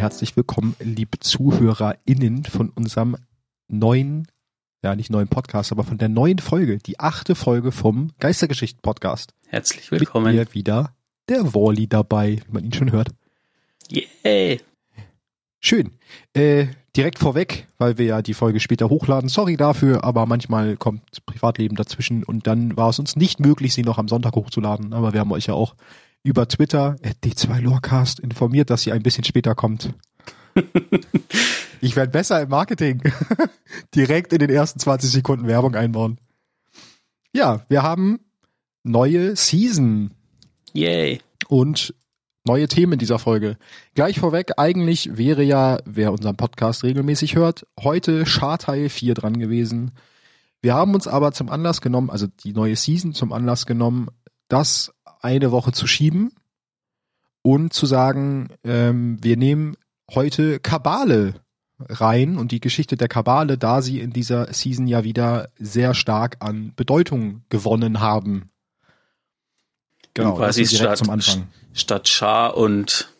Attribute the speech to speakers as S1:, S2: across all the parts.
S1: herzlich willkommen, liebe ZuhörerInnen von unserem neuen, ja nicht neuen Podcast, aber von der neuen Folge, die achte Folge vom Geistergeschichten-Podcast.
S2: Herzlich willkommen.
S1: Mit mir wieder der Wally dabei, wie man ihn schon hört.
S2: Yay!
S1: Schön. Äh, direkt vorweg, weil wir ja die Folge später hochladen. Sorry dafür, aber manchmal kommt Privatleben dazwischen und dann war es uns nicht möglich, sie noch am Sonntag hochzuladen. Aber wir haben euch ja auch über Twitter D2 Lorecast informiert, dass sie ein bisschen später kommt. ich werde besser im Marketing. direkt in den ersten 20 Sekunden Werbung einbauen. Ja, wir haben neue Season.
S2: Yay.
S1: Und neue Themen in dieser Folge. Gleich vorweg, eigentlich wäre ja, wer unseren Podcast regelmäßig hört, heute Scharteil 4 dran gewesen. Wir haben uns aber zum Anlass genommen, also die neue Season zum Anlass genommen, das eine Woche zu schieben und zu sagen, ähm, wir nehmen heute Kabale rein und die Geschichte der Kabale, da sie in dieser Season ja wieder sehr stark an Bedeutung gewonnen haben.
S2: Genau, quasi statt, zum Anfang. statt Schar und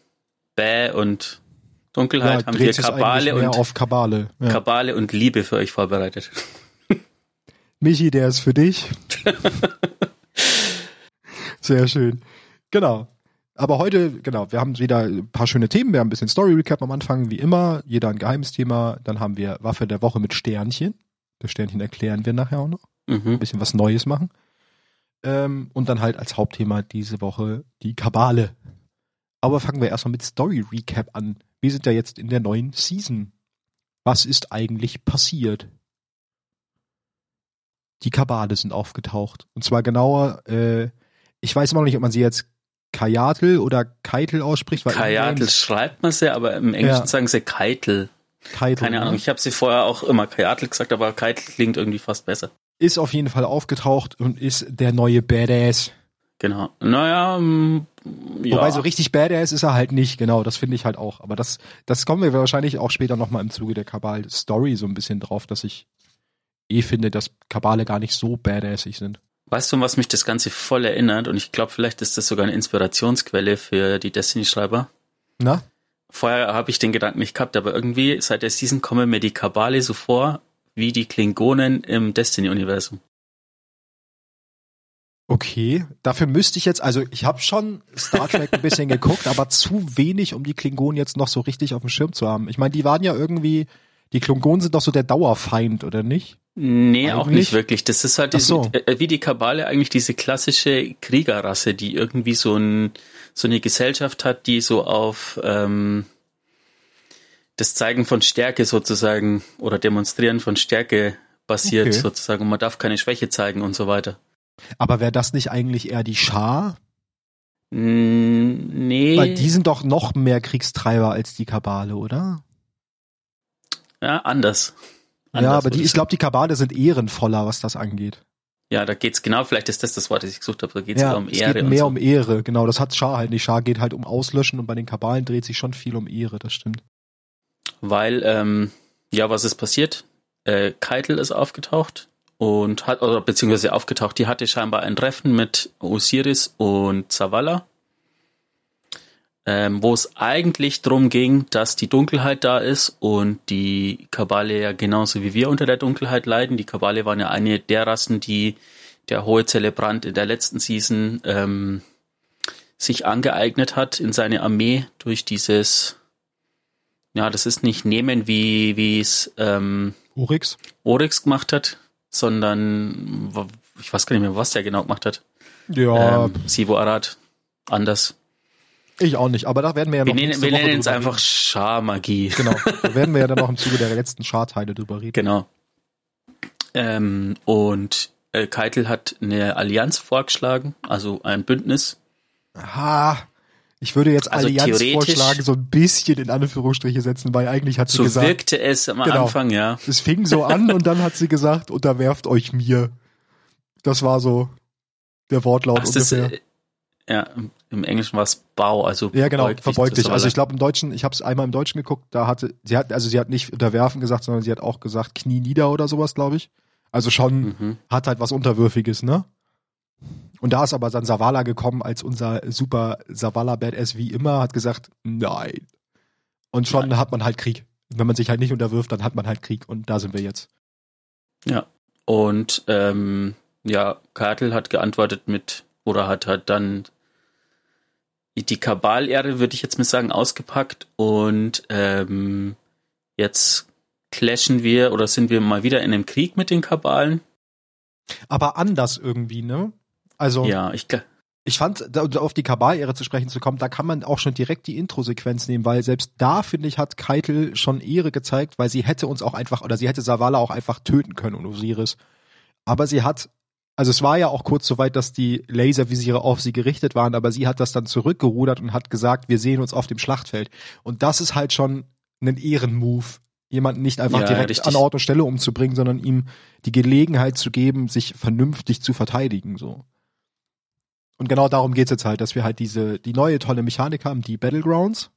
S2: Bäh und Dunkelheit ja, haben wir Kabale und
S1: auf Kabale.
S2: Ja. Kabale und Liebe für euch vorbereitet.
S1: Michi, der ist für dich. Sehr schön. Genau. Aber heute, genau, wir haben wieder ein paar schöne Themen. Wir haben ein bisschen Story Recap am Anfang, wie immer. Jeder ein geheimes Thema. Dann haben wir Waffe der Woche mit Sternchen. Das Sternchen erklären wir nachher auch noch. Mhm. Ein bisschen was Neues machen. Ähm, und dann halt als Hauptthema diese Woche die Kabale. Aber fangen wir erstmal mit Story Recap an. Wir sind ja jetzt in der neuen Season. Was ist eigentlich passiert? Die Kabale sind aufgetaucht. Und zwar genauer, äh, ich weiß immer noch nicht, ob man sie jetzt Kajatel oder Keitel ausspricht.
S2: Weil Kajatel schreibt man sie, aber im Englischen ja. sagen sie Keitel. Keitel. Keine Ahnung, ich habe sie vorher auch immer Kajatel gesagt, aber Keitel klingt irgendwie fast besser
S1: ist auf jeden Fall aufgetaucht und ist der neue Badass.
S2: Genau. Naja, ähm,
S1: ja. Wobei so richtig Badass ist er halt nicht, genau, das finde ich halt auch. Aber das, das kommen wir wahrscheinlich auch später nochmal im Zuge der Kabal-Story so ein bisschen drauf, dass ich eh finde, dass Kabale gar nicht so badassig sind.
S2: Weißt du, was mich das Ganze voll erinnert? Und ich glaube, vielleicht ist das sogar eine Inspirationsquelle für die Destiny-Schreiber.
S1: Na?
S2: Vorher habe ich den Gedanken nicht gehabt, aber irgendwie seit der Season kommen mir die Kabale so vor, wie die Klingonen im Destiny-Universum.
S1: Okay, dafür müsste ich jetzt, also ich habe schon Star Trek ein bisschen geguckt, aber zu wenig, um die Klingonen jetzt noch so richtig auf dem Schirm zu haben. Ich meine, die waren ja irgendwie, die Klingonen sind doch so der Dauerfeind, oder nicht?
S2: Nee, eigentlich? auch nicht wirklich. Das ist halt diese, so. Äh, wie die Kabale eigentlich diese klassische Kriegerrasse, die irgendwie so, ein, so eine Gesellschaft hat, die so auf ähm, das Zeigen von Stärke sozusagen oder Demonstrieren von Stärke basiert okay. sozusagen. Und man darf keine Schwäche zeigen und so weiter.
S1: Aber wäre das nicht eigentlich eher die Schar?
S2: Nee.
S1: Weil die sind doch noch mehr Kriegstreiber als die Kabale, oder?
S2: Ja, anders.
S1: anders ja, aber die, ich glaube, die Kabale sind ehrenvoller, was das angeht.
S2: Ja, da geht's genau, vielleicht ist das das Wort, das ich gesucht habe, da geht's ja, um Ehre.
S1: Es geht mehr so. um Ehre, genau, das hat Schar halt nicht. Schar geht halt um Auslöschen und bei den Kabalen dreht sich schon viel um Ehre, das stimmt
S2: weil, ähm, ja, was ist passiert? Äh, Keitel ist aufgetaucht und hat, oder beziehungsweise aufgetaucht, die hatte scheinbar ein Treffen mit Osiris und Zavala, ähm, wo es eigentlich drum ging, dass die Dunkelheit da ist und die Kabale ja genauso wie wir unter der Dunkelheit leiden. Die Kabale waren ja eine der Rassen, die der hohe Zelebrant in der letzten Season ähm, sich angeeignet hat in seine Armee durch dieses ja, das ist nicht nehmen, wie wie es ähm, gemacht hat, sondern ich weiß gar nicht mehr, was der genau gemacht hat.
S1: Ja.
S2: Ähm, Sivo Arad. Anders.
S1: Ich auch nicht, aber da werden wir ja noch.
S2: Wir nennen, wir nennen es einfach Scharmagie.
S1: Genau. Da werden wir ja dann noch im Zuge der letzten Scharteile drüber reden.
S2: Genau. Ähm, und äh, Keitel hat eine Allianz vorgeschlagen, also ein Bündnis.
S1: Aha. Ich würde jetzt also Allianz vorschlagen, so ein bisschen in Anführungsstriche setzen, weil eigentlich hat sie
S2: so
S1: gesagt.
S2: So wirkte es am genau, Anfang, ja.
S1: Es fing so an und dann hat sie gesagt, unterwerft euch mir. Das war so der Wortlaut Ach, ungefähr. Das, äh,
S2: ja, im Englischen war es Bau, also
S1: ja genau, verbeugt dich. Also ich glaube im Deutschen, ich habe es einmal im Deutschen geguckt, da hatte sie hat also sie hat nicht unterwerfen gesagt, sondern sie hat auch gesagt Knie nieder oder sowas, glaube ich. Also schon mhm. hat halt was unterwürfiges, ne? Und da ist aber dann Savala gekommen als unser super Savala Badass wie immer, hat gesagt, nein. Und schon Nein. hat man halt Krieg. Wenn man sich halt nicht unterwirft, dann hat man halt Krieg. Und da sind wir jetzt.
S2: Ja. Und ähm, ja, Kartel hat geantwortet mit, oder hat halt dann die Kabal-Ehre, würde ich jetzt mal sagen, ausgepackt. Und ähm, jetzt clashen wir oder sind wir mal wieder in einem Krieg mit den Kabalen.
S1: Aber anders irgendwie, ne? Also.
S2: Ja, ich,
S1: ich fand, auf die Kabal-Ära zu sprechen zu kommen, da kann man auch schon direkt die Intro-Sequenz nehmen, weil selbst da, finde ich, hat Keitel schon Ehre gezeigt, weil sie hätte uns auch einfach, oder sie hätte Savala auch einfach töten können und Osiris. Aber sie hat, also es war ja auch kurz so weit, dass die Laservisiere auf sie gerichtet waren, aber sie hat das dann zurückgerudert und hat gesagt, wir sehen uns auf dem Schlachtfeld. Und das ist halt schon ein Ehrenmove, jemanden nicht einfach ja, direkt richtig. an Ort und Stelle umzubringen, sondern ihm die Gelegenheit zu geben, sich vernünftig zu verteidigen, so. Und genau darum geht's jetzt halt, dass wir halt diese, die neue tolle Mechanik haben, die Battlegrounds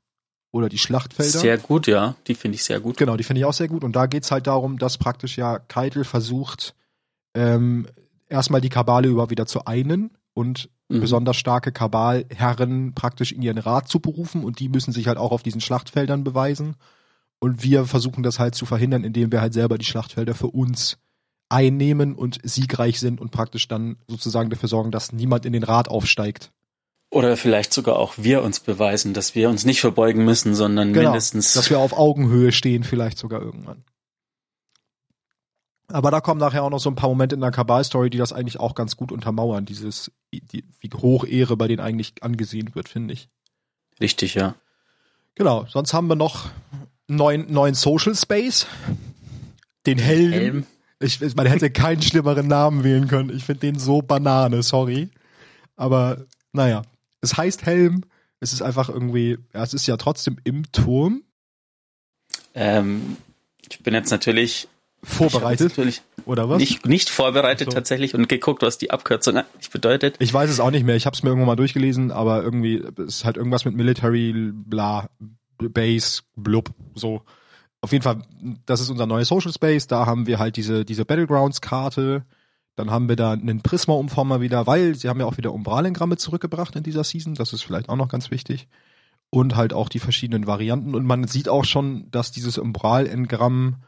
S1: oder die Schlachtfelder.
S2: Sehr gut, ja. Die finde ich sehr gut.
S1: Genau, die finde ich auch sehr gut. Und da geht's halt darum, dass praktisch ja Keitel versucht, ähm, erstmal die Kabale über wieder zu einen und mhm. besonders starke Kabalherren praktisch in ihren Rat zu berufen und die müssen sich halt auch auf diesen Schlachtfeldern beweisen. Und wir versuchen das halt zu verhindern, indem wir halt selber die Schlachtfelder für uns einnehmen und siegreich sind und praktisch dann sozusagen dafür sorgen, dass niemand in den Rat aufsteigt.
S2: Oder vielleicht sogar auch wir uns beweisen, dass wir uns nicht verbeugen müssen, sondern genau, mindestens.
S1: Dass wir auf Augenhöhe stehen, vielleicht sogar irgendwann. Aber da kommen nachher auch noch so ein paar Momente in der Kabal-Story, die das eigentlich auch ganz gut untermauern, dieses, die, wie hoch Ehre bei denen eigentlich angesehen wird, finde ich.
S2: Richtig, ja.
S1: Genau, sonst haben wir noch einen neuen, neuen Social Space. Den Helm. Helm. Ich, man hätte keinen schlimmeren Namen wählen können. Ich finde den so Banane, sorry. Aber naja, es heißt Helm. Es ist einfach irgendwie, ja, es ist ja trotzdem im Turm.
S2: Ähm, ich bin jetzt natürlich
S1: vorbereitet
S2: natürlich oder was? Nicht, nicht vorbereitet so. tatsächlich und geguckt, was die Abkürzung eigentlich bedeutet.
S1: Ich weiß es auch nicht mehr. Ich habe es mir irgendwann mal durchgelesen, aber irgendwie ist halt irgendwas mit Military, bla, Base, blub, so auf jeden Fall, das ist unser neuer Social Space. Da haben wir halt diese, diese Battlegrounds-Karte. Dann haben wir da einen Prisma-Umformer wieder, weil sie haben ja auch wieder Umbralengramme zurückgebracht in dieser Season. Das ist vielleicht auch noch ganz wichtig. Und halt auch die verschiedenen Varianten. Und man sieht auch schon, dass dieses Umbral-Engramm,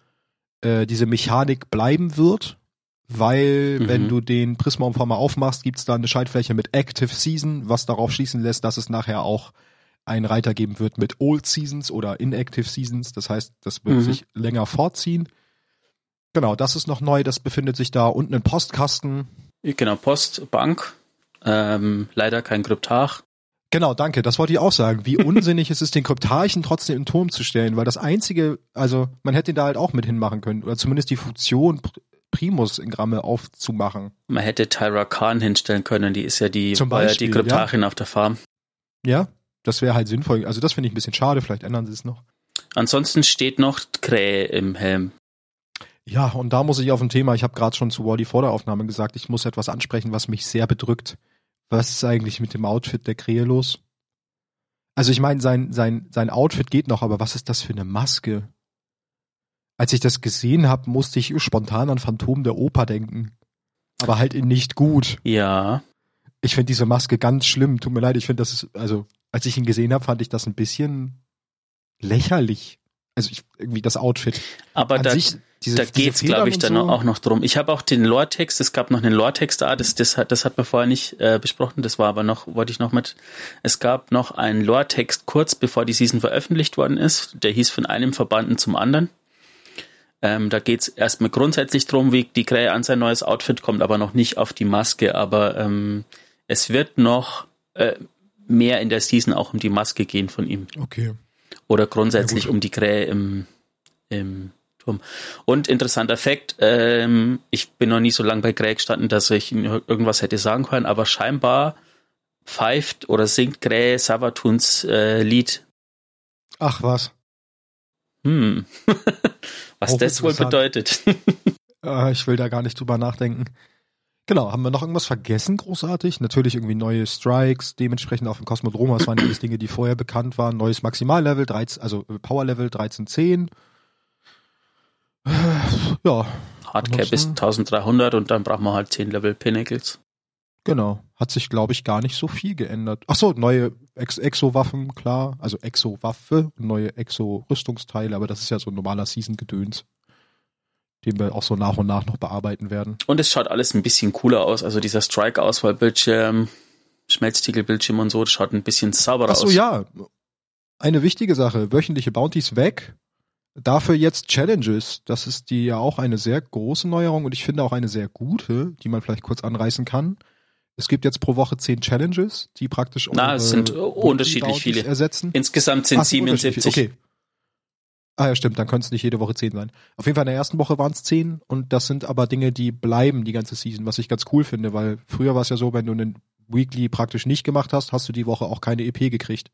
S1: äh, diese Mechanik bleiben wird. Weil, mhm. wenn du den Prisma-Umformer aufmachst, gibt's da eine Schaltfläche mit Active Season, was darauf schließen lässt, dass es nachher auch einen Reiter geben wird mit Old Seasons oder Inactive Seasons. Das heißt, das wird mhm. sich länger vorziehen. Genau, das ist noch neu. Das befindet sich da unten ein Postkasten.
S2: Genau, Postbank. Ähm, leider kein Kryptarch.
S1: Genau, danke. Das wollte ich auch sagen. Wie unsinnig ist es, den Kryptarchen trotzdem im Turm zu stellen, weil das einzige, also man hätte ihn da halt auch mit hinmachen können oder zumindest die Funktion Primus-Gramme aufzumachen.
S2: Man hätte Tyra Khan hinstellen können, die ist ja die, Zum Beispiel, die Kryptarchin ja. auf der Farm.
S1: Ja, das wäre halt sinnvoll. Also das finde ich ein bisschen schade, vielleicht ändern sie es noch.
S2: Ansonsten steht noch Krähe im Helm.
S1: Ja, und da muss ich auf ein Thema, ich habe gerade schon zu Wally vor der Aufnahme gesagt, ich muss etwas ansprechen, was mich sehr bedrückt. Was ist eigentlich mit dem Outfit der Krähe los? Also ich meine, sein, sein, sein Outfit geht noch, aber was ist das für eine Maske? Als ich das gesehen habe, musste ich spontan an Phantom der Oper denken. Aber halt in nicht gut.
S2: Ja.
S1: Ich finde diese Maske ganz schlimm. Tut mir leid, ich finde das ist, also als ich ihn gesehen habe, fand ich das ein bisschen lächerlich. Also ich, irgendwie das Outfit.
S2: Aber da, sich, diese, da geht's, glaube ich, dann so. auch noch drum. Ich habe auch den Lore-Text, es gab noch einen Lore-Text, ah, das, das, hat, das hat man vorher nicht äh, besprochen, das war aber noch, wollte ich noch mit, es gab noch einen Lore-Text kurz bevor die Season veröffentlicht worden ist, der hieß von einem Verbanden zum anderen. Ähm, da geht's erstmal grundsätzlich drum, wie die Krähe an sein neues Outfit kommt, aber noch nicht auf die Maske, aber ähm, es wird noch äh, mehr in der Season auch um die Maske gehen von ihm.
S1: Okay.
S2: Oder grundsätzlich ja, um die Krähe im, im Turm. Und interessanter Fakt, ähm, ich bin noch nie so lange bei Krähe gestanden, dass ich irgendwas hätte sagen können, aber scheinbar pfeift oder singt Krähe Savatuns äh, Lied.
S1: Ach was.
S2: Hm. was das wohl bedeutet.
S1: äh, ich will da gar nicht drüber nachdenken. Genau, haben wir noch irgendwas vergessen großartig? Natürlich irgendwie neue Strikes, dementsprechend auf dem Kosmodrom, das waren alles Dinge, die vorher bekannt waren. Neues Maximallevel, 13, also Powerlevel 1310.
S2: Ja. Hardcap ist 1300 und dann braucht man halt 10 Level Pinnacles.
S1: Genau. Hat sich, glaube ich, gar nicht so viel geändert. Ach so, neue Ex Exo-Waffen, klar. Also Exo-Waffe, neue Exo-Rüstungsteile, aber das ist ja so ein normaler Season-Gedöns, den wir auch so nach und nach noch bearbeiten werden.
S2: Und es schaut alles ein bisschen cooler aus. Also dieser Strike-Auswahlbildschirm, Schmelztiegelbildschirm und so, das schaut ein bisschen sauberer aus.
S1: Ach so, ja. Eine wichtige Sache. Wöchentliche Bounties weg. Dafür jetzt Challenges. Das ist die ja auch eine sehr große Neuerung und ich finde auch eine sehr gute, die man vielleicht kurz anreißen kann. Es gibt jetzt pro Woche zehn Challenges, die praktisch
S2: Na, es sind unterschiedlich viele.
S1: ersetzen.
S2: Insgesamt sind Ach, 77.
S1: Okay. Ah ja, stimmt, dann können es nicht jede Woche zehn sein. Auf jeden Fall in der ersten Woche waren es zehn und das sind aber Dinge, die bleiben die ganze Season, was ich ganz cool finde, weil früher war es ja so, wenn du einen Weekly praktisch nicht gemacht hast, hast du die Woche auch keine EP gekriegt.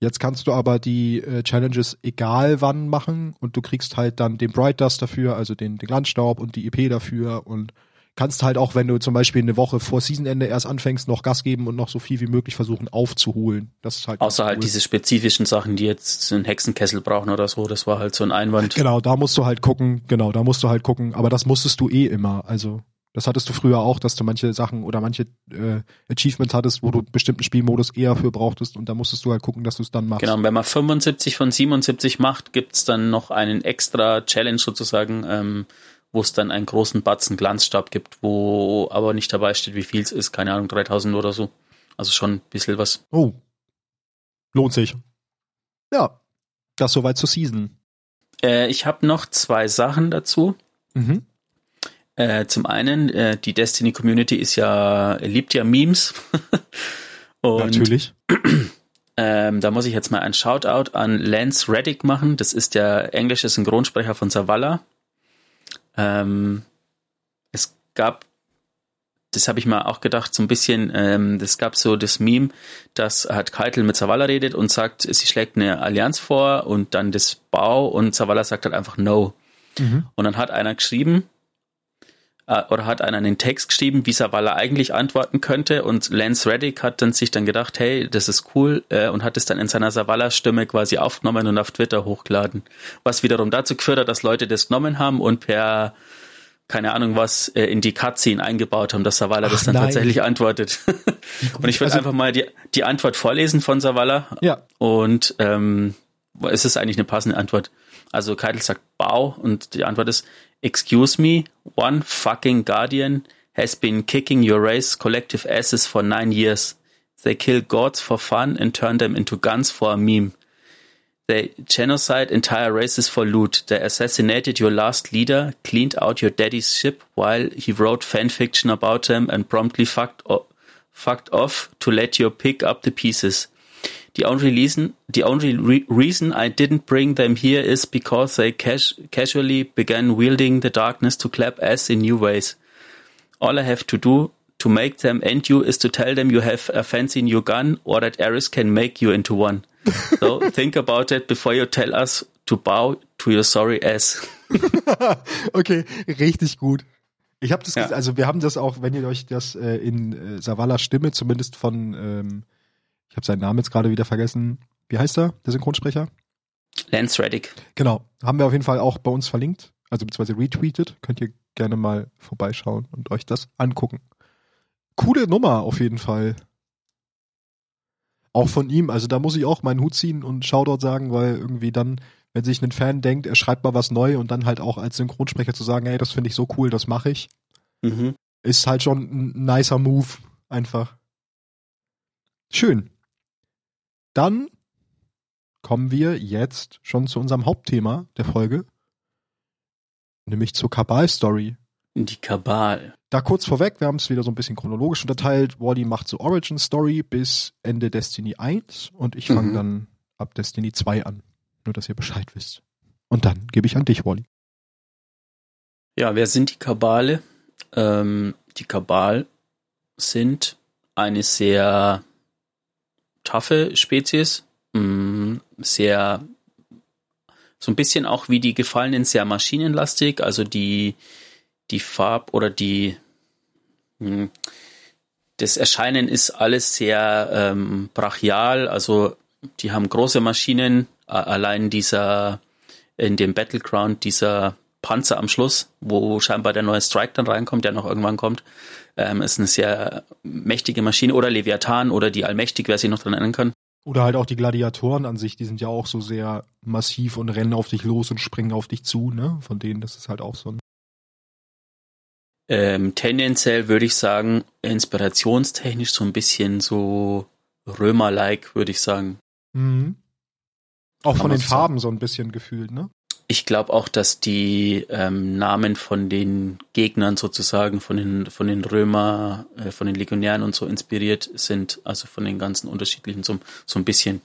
S1: Jetzt kannst du aber die äh, Challenges egal wann machen und du kriegst halt dann den Bright Dust dafür, also den, den Glanzstaub und die EP dafür und kannst halt auch, wenn du zum Beispiel eine Woche vor Seasonende erst anfängst, noch Gas geben und noch so viel wie möglich versuchen aufzuholen. Das ist halt
S2: Außer halt diese spezifischen Sachen, die jetzt einen Hexenkessel brauchen oder so, das war halt so ein Einwand.
S1: Genau, da musst du halt gucken, genau, da musst du halt gucken, aber das musstest du eh immer, also das hattest du früher auch, dass du manche Sachen oder manche äh, Achievements hattest, wo du bestimmten Spielmodus eher für brauchtest und da musstest du halt gucken, dass du es dann machst.
S2: Genau, und wenn man 75 von 77 macht, gibt's dann noch einen extra Challenge sozusagen, ähm, wo es dann einen großen Batzen Glanzstab gibt, wo aber nicht dabei steht, wie viel es ist, keine Ahnung, 3000 oder so. Also schon ein bisschen was.
S1: Oh. Lohnt sich. Ja, das soweit zur Season.
S2: Äh, ich habe noch zwei Sachen dazu. Mhm. Äh, zum einen, äh, die Destiny Community ist ja, liebt ja Memes.
S1: Und, Natürlich.
S2: Ähm, da muss ich jetzt mal ein Shoutout an Lance Reddick machen. Das ist der englische Synchronsprecher von Zavala. Ähm, es gab, das habe ich mal auch gedacht, so ein bisschen, ähm, das gab so das Meme, dass hat Keitel mit Zavala redet und sagt, sie schlägt eine Allianz vor und dann das Bau und Zavala sagt halt einfach No. Mhm. Und dann hat einer geschrieben, äh, oder hat einer einen Text geschrieben, wie Savala eigentlich antworten könnte und Lance Reddick hat dann sich dann gedacht, hey, das ist cool äh, und hat es dann in seiner Savala-Stimme quasi aufgenommen und auf Twitter hochgeladen. Was wiederum dazu geführt hat, dass Leute das genommen haben und per keine Ahnung was äh, in die Cutscene eingebaut haben, dass Savala das dann nein. tatsächlich antwortet. und ich würde also, einfach mal die, die Antwort vorlesen von Savala.
S1: Ja.
S2: Und ähm, es ist eigentlich eine passende Antwort. Also Keitel sagt Bau und die Antwort ist Excuse me, one fucking Guardian has been kicking your race collective asses for nine years. They kill gods for fun and turn them into guns for a meme. They genocide entire races for loot. They assassinated your last leader, cleaned out your daddy's ship while he wrote fanfiction about them and promptly fucked, fucked off to let you pick up the pieces. The only reason, the only re reason I didn't bring them here is because they cas casually began wielding the darkness to clap ass in new ways. All I have to do to make them end you is to tell them you have a fancy new gun or that Eris can make you into one. So think about it before you tell us to bow to your sorry ass.
S1: okay, richtig gut. Ich habe das, ja. also wir haben das auch, wenn ihr euch das äh, in äh, Savalas Stimme zumindest von ähm, ich habe seinen Namen jetzt gerade wieder vergessen. Wie heißt er, der Synchronsprecher?
S2: Lance Reddick.
S1: Genau. Haben wir auf jeden Fall auch bei uns verlinkt, also beziehungsweise retweetet. Könnt ihr gerne mal vorbeischauen und euch das angucken. Coole Nummer auf jeden Fall. Auch von ihm, also da muss ich auch meinen Hut ziehen und Shoutout sagen, weil irgendwie dann, wenn sich ein Fan denkt, er schreibt mal was neu und dann halt auch als Synchronsprecher zu sagen, ey, das finde ich so cool, das mache ich, mhm. ist halt schon ein nicer Move, einfach. Schön. Dann kommen wir jetzt schon zu unserem Hauptthema der Folge, nämlich zur Kabal-Story.
S2: Die Kabal.
S1: Da kurz vorweg, wir haben es wieder so ein bisschen chronologisch unterteilt. Wally macht so Origin Story bis Ende Destiny 1 und ich fange mhm. dann ab Destiny 2 an. Nur, dass ihr Bescheid wisst. Und dann gebe ich an dich, Wally.
S2: Ja, wer sind die Kabale? Ähm, die Kabal sind eine sehr taffe Spezies, mm, sehr so ein bisschen auch wie die Gefallenen sehr maschinenlastig, also die die Farb oder die mh, mm, das Erscheinen ist alles sehr ähm, brachial, also die haben große Maschinen, allein dieser in dem Battleground dieser Panzer am Schluss, wo scheinbar der neue Strike dann reinkommt, der noch irgendwann kommt. Ähm, ist eine sehr mächtige Maschine oder Leviathan oder die Allmächtig, wer sich noch dran erinnern kann.
S1: Oder halt auch die Gladiatoren an sich, die sind ja auch so sehr massiv und rennen auf dich los und springen auf dich zu, ne? Von denen, das ist halt auch so ein.
S2: Ähm, tendenziell würde ich sagen, inspirationstechnisch so ein bisschen so Römer-like, würde ich sagen.
S1: Mhm. Auch von den Farben so ein bisschen gefühlt, ne?
S2: Ich glaube auch, dass die ähm, Namen von den Gegnern sozusagen, von den, von den Römer, äh, von den Legionären und so inspiriert sind, also von den ganzen unterschiedlichen so, so ein bisschen.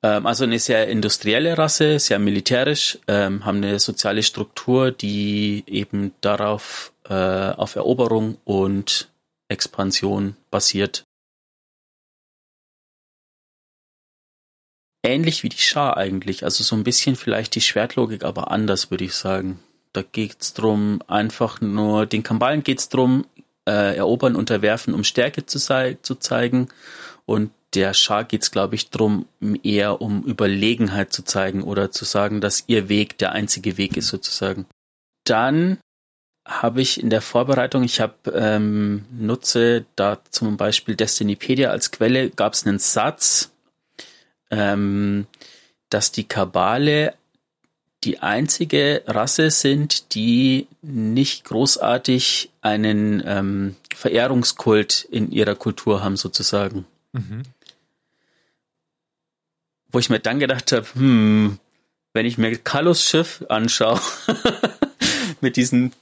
S2: Ähm, also eine sehr industrielle Rasse, sehr militärisch, ähm, haben eine soziale Struktur, die eben darauf äh, auf Eroberung und Expansion basiert. Ähnlich wie die Schar eigentlich. Also so ein bisschen vielleicht die Schwertlogik, aber anders, würde ich sagen. Da geht's drum, einfach nur, den Kambalen geht's drum, äh, erobern, unterwerfen, um Stärke zu, zu zeigen. Und der Schar geht's, glaube ich, drum, eher um Überlegenheit zu zeigen oder zu sagen, dass ihr Weg der einzige Weg ist, sozusagen. Dann habe ich in der Vorbereitung, ich habe ähm, nutze da zum Beispiel Destinypedia als Quelle, gab es einen Satz, ähm, dass die Kabale die einzige Rasse sind, die nicht großartig einen ähm, Verehrungskult in ihrer Kultur haben, sozusagen. Mhm. Wo ich mir dann gedacht habe, hm, wenn ich mir Kalos Schiff anschaue, mit diesen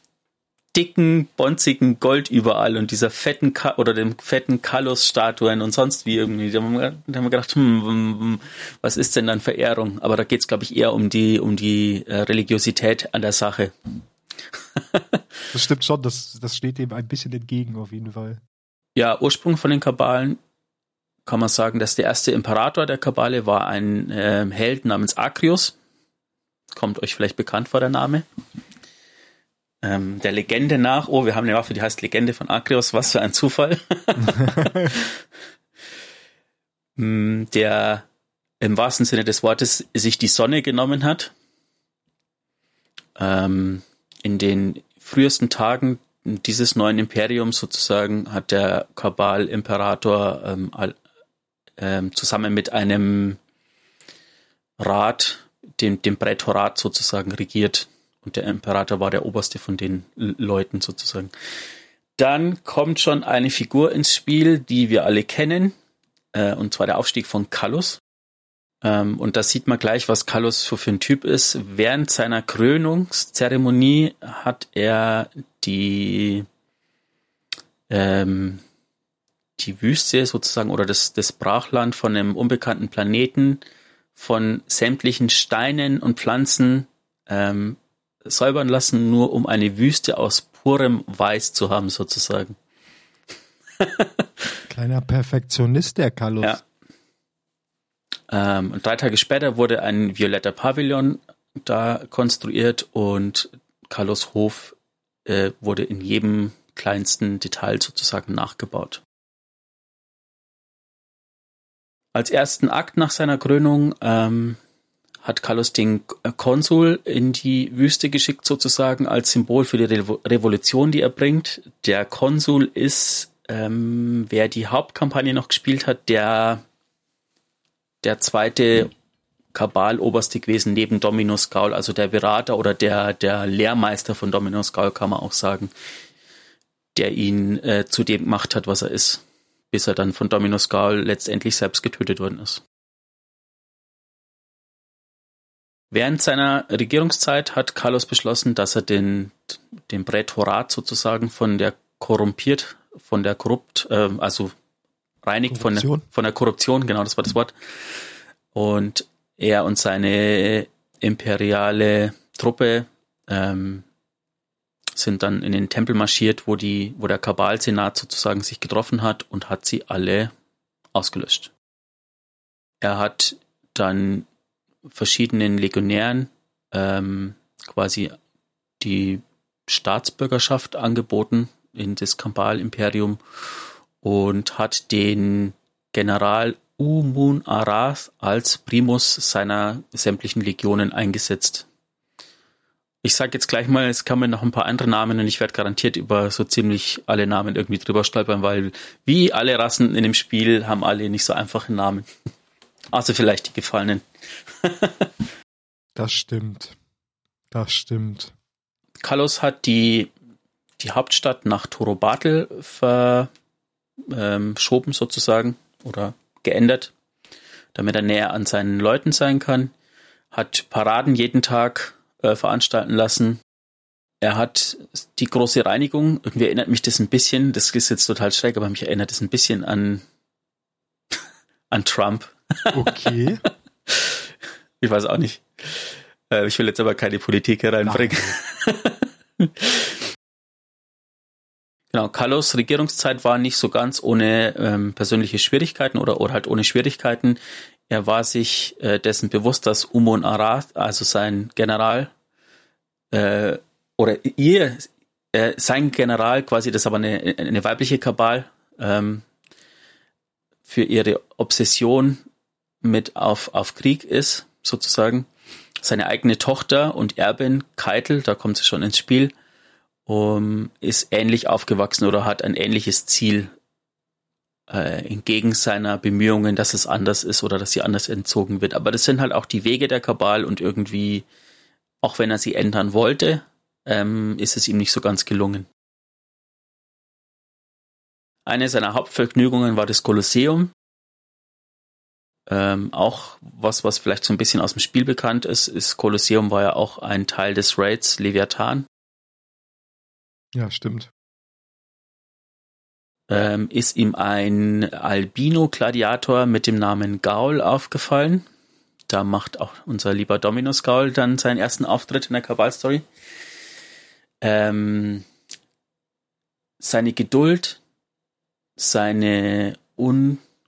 S2: dicken, bonzigen Gold überall und dieser fetten Ka oder dem fetten Kalos-Statuen und sonst wie irgendwie. Da haben wir, gedacht, hm, hm, hm, was ist denn dann Verehrung? Aber da geht es, glaube ich, eher um die, um die äh, Religiosität an der Sache.
S1: das stimmt schon, das, das steht dem ein bisschen entgegen auf jeden Fall.
S2: Ja, Ursprung von den Kabalen kann man sagen, dass der erste Imperator der Kabale war ein äh, Held namens Akrios. Kommt euch vielleicht bekannt vor der Name ähm, der Legende nach, oh, wir haben eine Waffe, die heißt Legende von Akrios, was für ein Zufall. Mm, der im wahrsten Sinne des Wortes sich die Sonne genommen hat. Ähm, in den frühesten Tagen dieses neuen Imperiums sozusagen hat der Kabal-Imperator ähm, ähm, zusammen mit einem Rat, dem, dem Prätorat sozusagen regiert. Und der Imperator war der oberste von den Leuten sozusagen. Dann kommt schon eine Figur ins Spiel, die wir alle kennen, äh, und zwar der Aufstieg von Kallus. Ähm, und da sieht man gleich, was Kallus so für ein Typ ist. Während seiner Krönungszeremonie hat er die, ähm, die Wüste sozusagen oder das, das Brachland von einem unbekannten Planeten von sämtlichen Steinen und Pflanzen ähm, säubern lassen, nur um eine Wüste aus purem Weiß zu haben, sozusagen.
S1: Kleiner Perfektionist, der Carlos. Ja.
S2: Ähm, und drei Tage später wurde ein violetter Pavillon da konstruiert und Carlos Hof äh, wurde in jedem kleinsten Detail sozusagen nachgebaut. Als ersten Akt nach seiner Krönung ähm, hat Carlos den Konsul in die Wüste geschickt, sozusagen als Symbol für die Revolution, die er bringt. Der Konsul ist, ähm, wer die Hauptkampagne noch gespielt hat, der, der zweite Kabaloberste gewesen neben Dominus Gaul, also der Berater oder der, der Lehrmeister von Dominus Gaul, kann man auch sagen, der ihn äh, zu dem gemacht hat, was er ist, bis er dann von Dominus Gaul letztendlich selbst getötet worden ist. Während seiner Regierungszeit hat Carlos beschlossen, dass er den, den Prätorat sozusagen von der korrumpiert, von der korrupt, äh, also reinigt von der, von der Korruption, genau, das war das Wort. Und er und seine imperiale Truppe ähm, sind dann in den Tempel marschiert, wo die, wo der Kabalsenat sozusagen sich getroffen hat und hat sie alle ausgelöscht. Er hat dann verschiedenen Legionären ähm, quasi die Staatsbürgerschaft angeboten in das Kambal-Imperium und hat den General Umun Aras als Primus seiner sämtlichen Legionen eingesetzt. ich sag jetzt gleich mal, es kommen noch ein paar andere Namen und ich werde garantiert über so ziemlich alle Namen irgendwie drüber stolpern, weil wie alle Rassen in dem Spiel haben alle nicht so einfache Namen. Außer vielleicht die Gefallenen.
S1: das stimmt. Das stimmt.
S2: Kalos hat die, die Hauptstadt nach Torobatel verschoben ähm, sozusagen oder geändert, damit er näher an seinen Leuten sein kann. Hat Paraden jeden Tag äh, veranstalten lassen. Er hat die große Reinigung, irgendwie erinnert mich das ein bisschen, das ist jetzt total schräg, aber mich erinnert es ein bisschen an, an Trump.
S1: Okay.
S2: ich weiß auch nicht. Äh, ich will jetzt aber keine Politik hereinbringen. Genau, Carlos Regierungszeit war nicht so ganz ohne ähm, persönliche Schwierigkeiten oder, oder halt ohne Schwierigkeiten. Er war sich äh, dessen bewusst, dass Umon Arad, also sein General, äh, oder ihr, äh, sein General quasi, das ist aber eine, eine weibliche Kabal, ähm, für ihre Obsession mit auf, auf Krieg ist, sozusagen. Seine eigene Tochter und Erbin, Keitel, da kommt sie schon ins Spiel, um, ist ähnlich aufgewachsen oder hat ein ähnliches Ziel äh, entgegen seiner Bemühungen, dass es anders ist oder dass sie anders entzogen wird. Aber das sind halt auch die Wege der Kabal und irgendwie, auch wenn er sie ändern wollte, ähm, ist es ihm nicht so ganz gelungen. Eine seiner Hauptvergnügungen war das Kolosseum. Ähm, auch was, was vielleicht so ein bisschen aus dem Spiel bekannt ist, ist Kolosseum war ja auch ein Teil des Raids Leviathan.
S1: Ja, stimmt
S2: ähm, ist ihm ein Albino-Gladiator mit dem Namen Gaul aufgefallen. Da macht auch unser lieber Dominus Gaul dann seinen ersten Auftritt in der Kabal-Story. Ähm, seine Geduld, seine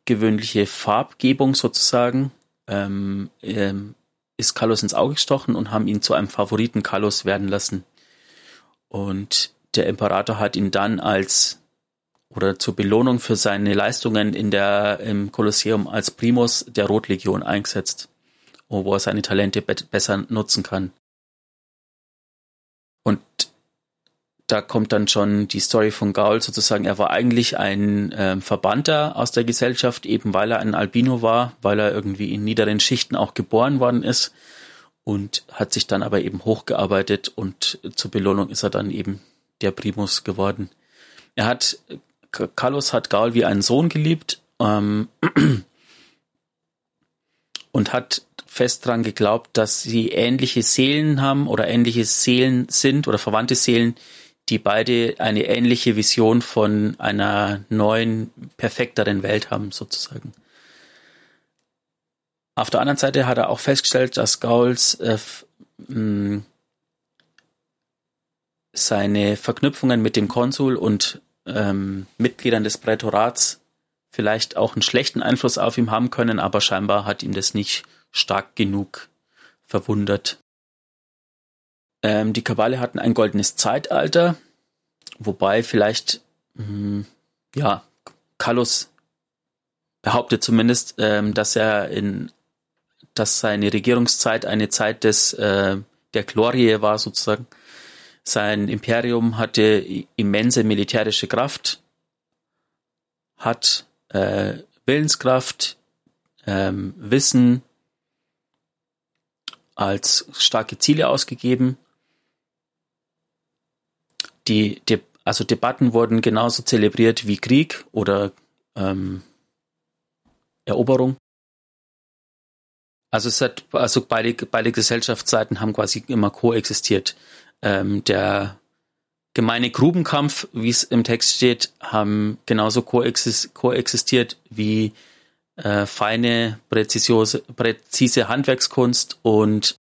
S2: ungewöhnliche Farbgebung sozusagen, ähm, ähm, ist Carlos ins Auge gestochen und haben ihn zu einem Favoriten Carlos werden lassen. Und der Imperator hat ihn dann als oder zur Belohnung für seine Leistungen in der, im Kolosseum als Primus der Rotlegion eingesetzt, wo er seine Talente be besser nutzen kann. Und da kommt dann schon die Story von Gaul sozusagen. Er war eigentlich ein äh, Verbannter aus der Gesellschaft, eben weil er ein Albino war, weil er irgendwie in niederen Schichten auch geboren worden ist und hat sich dann aber eben hochgearbeitet und zur Belohnung ist er dann eben der Primus geworden. Er hat Carlos hat Gaul wie einen Sohn geliebt ähm, und hat fest daran geglaubt, dass sie ähnliche Seelen haben oder ähnliche Seelen sind oder verwandte Seelen, die beide eine ähnliche Vision von einer neuen, perfekteren Welt haben, sozusagen. Auf der anderen Seite hat er auch festgestellt, dass Gauls äh, seine Verknüpfungen mit dem Konsul und ähm, Mitgliedern des Prätorats vielleicht auch einen schlechten Einfluss auf ihn haben können, aber scheinbar hat ihn das nicht stark genug verwundert. Ähm, die Kabale hatten ein goldenes Zeitalter, wobei vielleicht, mh, hm, ja, Kallus behauptet zumindest, ähm, dass er in, dass seine Regierungszeit eine Zeit des, äh, der Glorie war sozusagen, sein Imperium hatte immense militärische Kraft, hat äh, Willenskraft, ähm, Wissen als starke Ziele ausgegeben. Die, die, also Debatten wurden genauso zelebriert wie Krieg oder ähm, Eroberung. Also es hat, also beide, beide Gesellschaftsseiten haben quasi immer koexistiert ähm, der gemeine Grubenkampf, wie es im Text steht, haben genauso koexistiert wie äh, feine, präzise Handwerkskunst und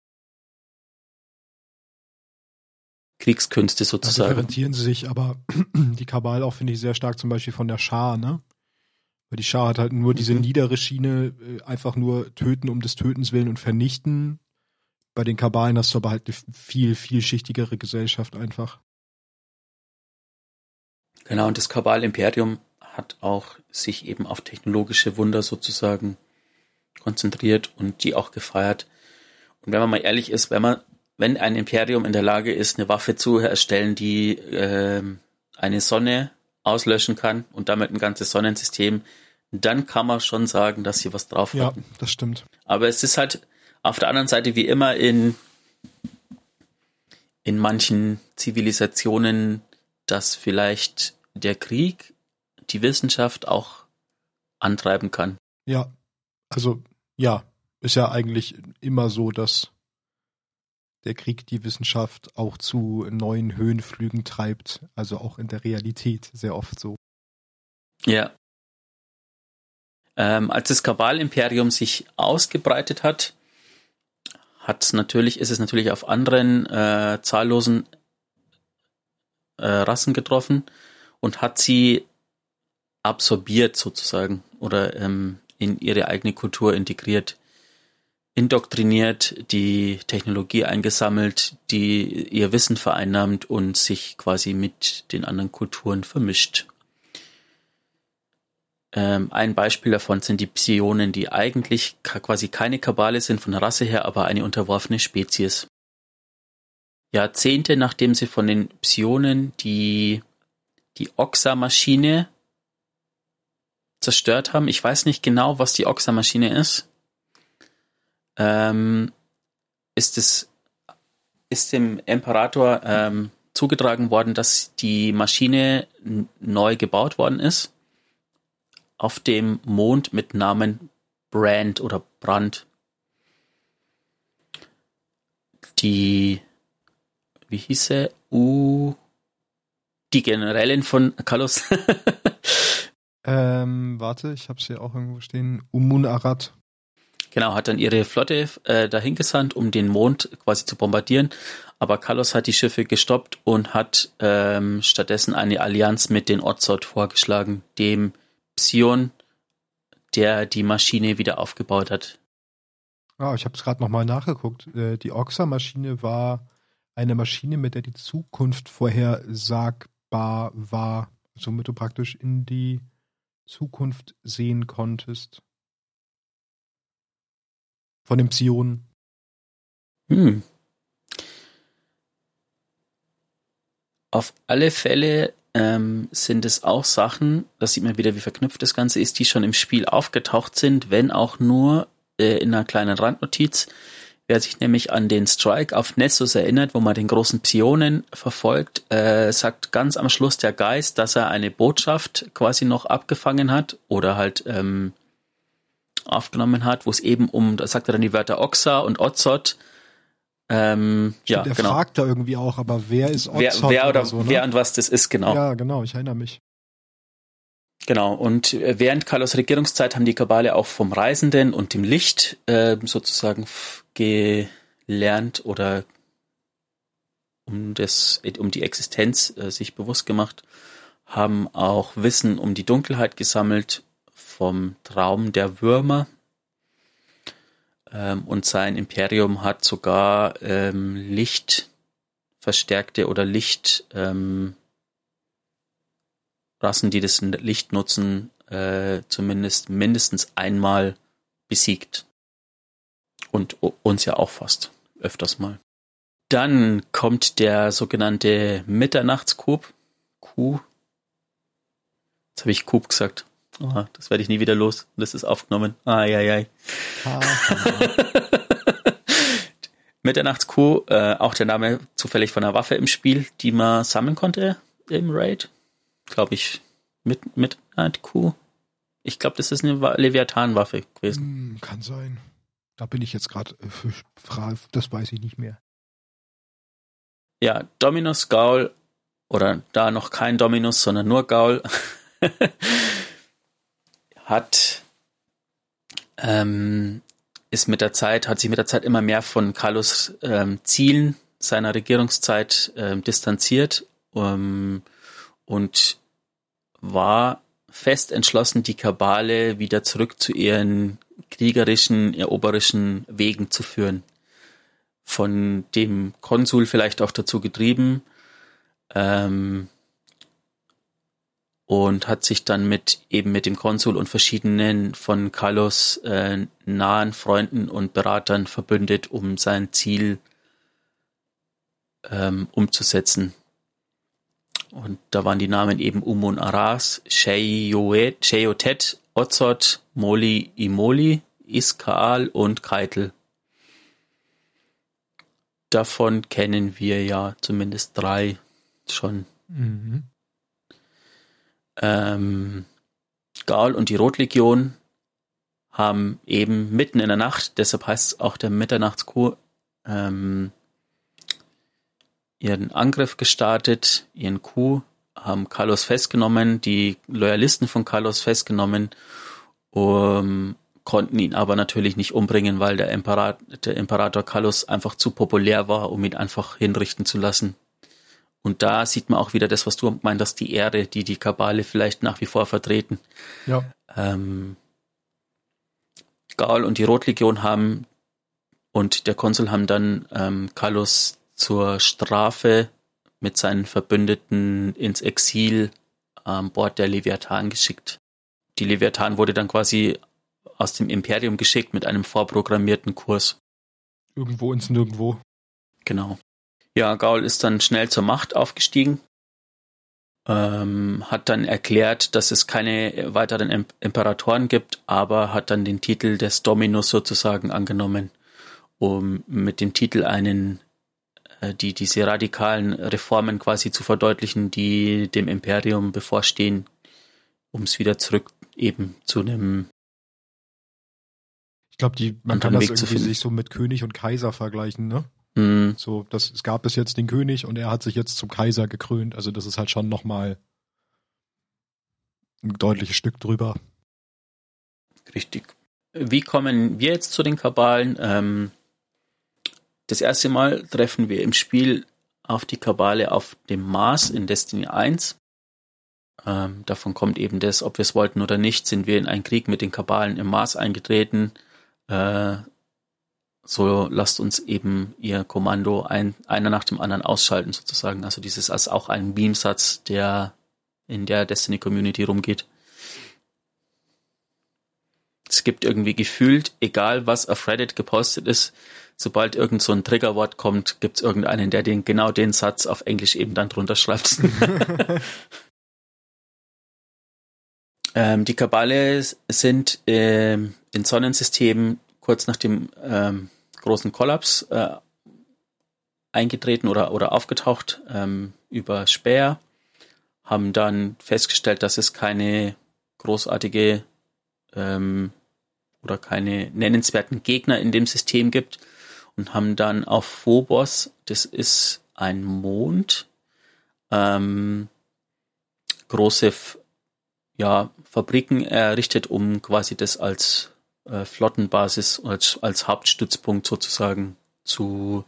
S2: Kriegskünste sozusagen.
S1: Also differenzieren sie sich, aber die Kabal auch finde ich sehr stark zum Beispiel von der Schar, ne? Weil die Schar hat halt nur diese mhm. niedere Schiene, äh, einfach nur töten um des Tötens willen und vernichten bei den Kabalen hast du aber halt eine viel, vielschichtigere Gesellschaft einfach.
S2: Genau, und das Kabal-Imperium hat auch sich eben auf technologische Wunder sozusagen konzentriert und die auch gefeiert. Und wenn man mal ehrlich ist, wenn man, wenn ein Imperium in der Lage ist, eine Waffe zu erstellen, die äh, eine Sonne auslöschen kann und damit ein ganzes Sonnensystem, dann kann man schon sagen, dass sie was drauf
S1: Ja,
S2: hatten.
S1: das stimmt.
S2: Aber es ist halt auf der anderen Seite wie immer in, in manchen Zivilisationen, dass vielleicht der Krieg die Wissenschaft auch antreiben kann.
S1: Ja, also ja, ist ja eigentlich immer so, dass der Krieg die Wissenschaft auch zu neuen Höhenflügen treibt, also auch in der Realität sehr oft so.
S2: Ja. Ähm, als das Kabal-Imperium sich ausgebreitet hat, hat natürlich, ist es natürlich auf anderen äh, zahllosen äh, Rassen getroffen und hat sie absorbiert sozusagen oder ähm, in ihre eigene Kultur integriert, indoktriniert, die Technologie eingesammelt, die ihr Wissen vereinnahmt und sich quasi mit den anderen Kulturen vermischt. Ähm, ein Beispiel davon sind die Psionen, die eigentlich quasi keine Kabale sind von der Rasse her, aber eine unterworfene Spezies. Jahrzehnte nachdem sie von den Psionen die, die Oxa-Maschine zerstört haben, ich weiß nicht genau, was die Oxa-Maschine ist, ähm, ist es ist dem Imperator ähm, zugetragen worden, dass die Maschine neu gebaut worden ist auf dem Mond mit Namen Brand oder Brand. Die, wie hieß er? Uh, die Generälin von Kalos.
S1: Ähm, warte, ich hab's hier auch irgendwo stehen. Umun Arad.
S2: Genau, hat dann ihre Flotte äh, dahin gesandt, um den Mond quasi zu bombardieren. Aber Kalos hat die Schiffe gestoppt und hat ähm, stattdessen eine Allianz mit den Ozot vorgeschlagen, dem Psion, der die Maschine wieder aufgebaut hat.
S1: Ah, ich habe es gerade nochmal nachgeguckt. Äh, Die Oxa-Maschine war eine Maschine, mit der die Zukunft vorhersagbar war, somit du praktisch in die Zukunft sehen konntest. Von dem Psion.
S2: Hm. Auf alle Fälle ähm, sind es auch Sachen, das sieht man wieder, wie verknüpft das Ganze ist, die schon im Spiel aufgetaucht sind, wenn auch nur äh, in einer kleinen Randnotiz. Wer sich nämlich an den Strike auf Nessus erinnert, wo man den großen Psionen verfolgt, äh, sagt ganz am Schluss der Geist, dass er eine Botschaft quasi noch abgefangen hat oder halt ähm, aufgenommen hat, wo es eben um, da sagt er dann die Wörter Oxa und Ozot. Ähm, ja,
S1: der
S2: genau.
S1: fragt da irgendwie auch, aber wer ist
S2: Wer,
S1: Ozot
S2: wer oder
S1: so, ne?
S2: wer und was das ist, genau.
S1: Ja, genau, ich erinnere mich.
S2: Genau. Und äh, während Carlos Regierungszeit haben die Kabale auch vom Reisenden und dem Licht äh, sozusagen gelernt oder um das, um die Existenz äh, sich bewusst gemacht, haben auch Wissen um die Dunkelheit gesammelt vom Traum der Würmer. Ähm, und sein Imperium hat sogar ähm, Licht verstärkte oder Licht ähm, die das Licht nutzen, äh, zumindest mindestens einmal besiegt. Und uns ja auch fast öfters mal. Dann kommt der sogenannte Mitternachtscoup. Kuh. Jetzt habe ich Coup gesagt. Ah, das werde ich nie wieder los. Das ist aufgenommen. Ah, ja, ja. Mitternachtskuh, äh, auch der Name zufällig von einer Waffe im Spiel, die man sammeln konnte im Raid. Glaube ich, mit Midnight-Kuh. Ich glaube, das ist eine Wa- Leviathan-Waffe gewesen.
S1: Hm, kann sein. Da bin ich jetzt gerade äh, das weiß ich nicht mehr.
S2: Ja, Dominus Gaul, oder da noch kein Dominus, sondern nur Gaul, hat ähm, ist mit der Zeit, hat sich mit der Zeit immer mehr von Carlos ähm, Zielen seiner Regierungszeit ähm, distanziert ähm, und war fest entschlossen, die Kabale wieder zurück zu ihren kriegerischen, eroberischen Wegen zu führen. Von dem Konsul vielleicht auch dazu getrieben, ähm, und hat sich dann mit eben mit dem Konsul und verschiedenen von Carlos äh, nahen Freunden und Beratern verbündet, um sein Ziel ähm, umzusetzen. Und da waren die Namen eben Umun Aras, Sheyotet, Ozot, Moli Imoli, Iskaal und Keitel. Davon kennen wir ja zumindest drei schon. Mhm. Ähm, Gaul und die Rotlegion haben eben mitten in der Nacht, deshalb heißt es auch der Mitternachtskur, ähm, ihren Angriff gestartet, ihren Coup, haben Carlos festgenommen, die Loyalisten von Carlos festgenommen, um, konnten ihn aber natürlich nicht umbringen, weil der Imperator, der Imperator Carlos einfach zu populär war, um ihn einfach hinrichten zu lassen. Und da sieht man auch wieder das, was du meintest, die Ehre, die die Kabale vielleicht nach wie vor vertreten.
S1: Ja.
S2: Ähm, Gaul und die Rotlegion haben und der Konsul haben dann ähm, Carlos zur Strafe mit seinen Verbündeten ins Exil an Bord der Leviathan geschickt. Die Leviathan wurde dann quasi aus dem Imperium geschickt mit einem vorprogrammierten Kurs.
S1: Irgendwo ins Nirgendwo.
S2: Genau. Ja, Gaul ist dann schnell zur Macht aufgestiegen, ähm, hat dann erklärt, dass es keine weiteren Imperatoren gibt, aber hat dann den Titel des Dominus sozusagen angenommen, um mit dem Titel einen, äh, die diese radikalen Reformen quasi zu verdeutlichen, die dem Imperium bevorstehen, um es wieder zurück eben zu einem
S1: ich glaube, die man kann das Weg irgendwie sich so mit König und Kaiser vergleichen, ne?
S2: Mhm.
S1: So, das, es gab bis jetzt den König und er hat sich jetzt zum Kaiser gekrönt. Also das ist halt schon nochmal ein deutliches Stück drüber.
S2: Richtig. Wie kommen wir jetzt zu den Kabalen? Ähm, das erste Mal treffen wir im Spiel auf die Kabale auf dem Mars in Destiny 1. Ähm, davon kommt eben das, ob wir es wollten oder nicht, sind wir in einen Krieg mit den Kabalen im Mars eingetreten. Äh, so lasst uns eben ihr Kommando ein, einer nach dem anderen ausschalten sozusagen. Also dieses als auch ein Beamsatz, der in der Destiny Community rumgeht. Es gibt irgendwie gefühlt, egal was auf Reddit gepostet ist, sobald irgend so ein Triggerwort kommt, gibt es irgendeinen, der den genau den Satz auf Englisch eben dann drunter schreibt. ähm, die Kabale sind ähm, in Sonnensystemen kurz nach dem ähm, großen Kollaps äh, eingetreten oder, oder aufgetaucht ähm, über Speer, haben dann festgestellt, dass es keine großartige ähm, oder keine nennenswerten Gegner in dem System gibt und haben dann auf Phobos, das ist ein Mond, ähm, große ja, Fabriken errichtet, um quasi das als äh, Flottenbasis als, als Hauptstützpunkt sozusagen zu.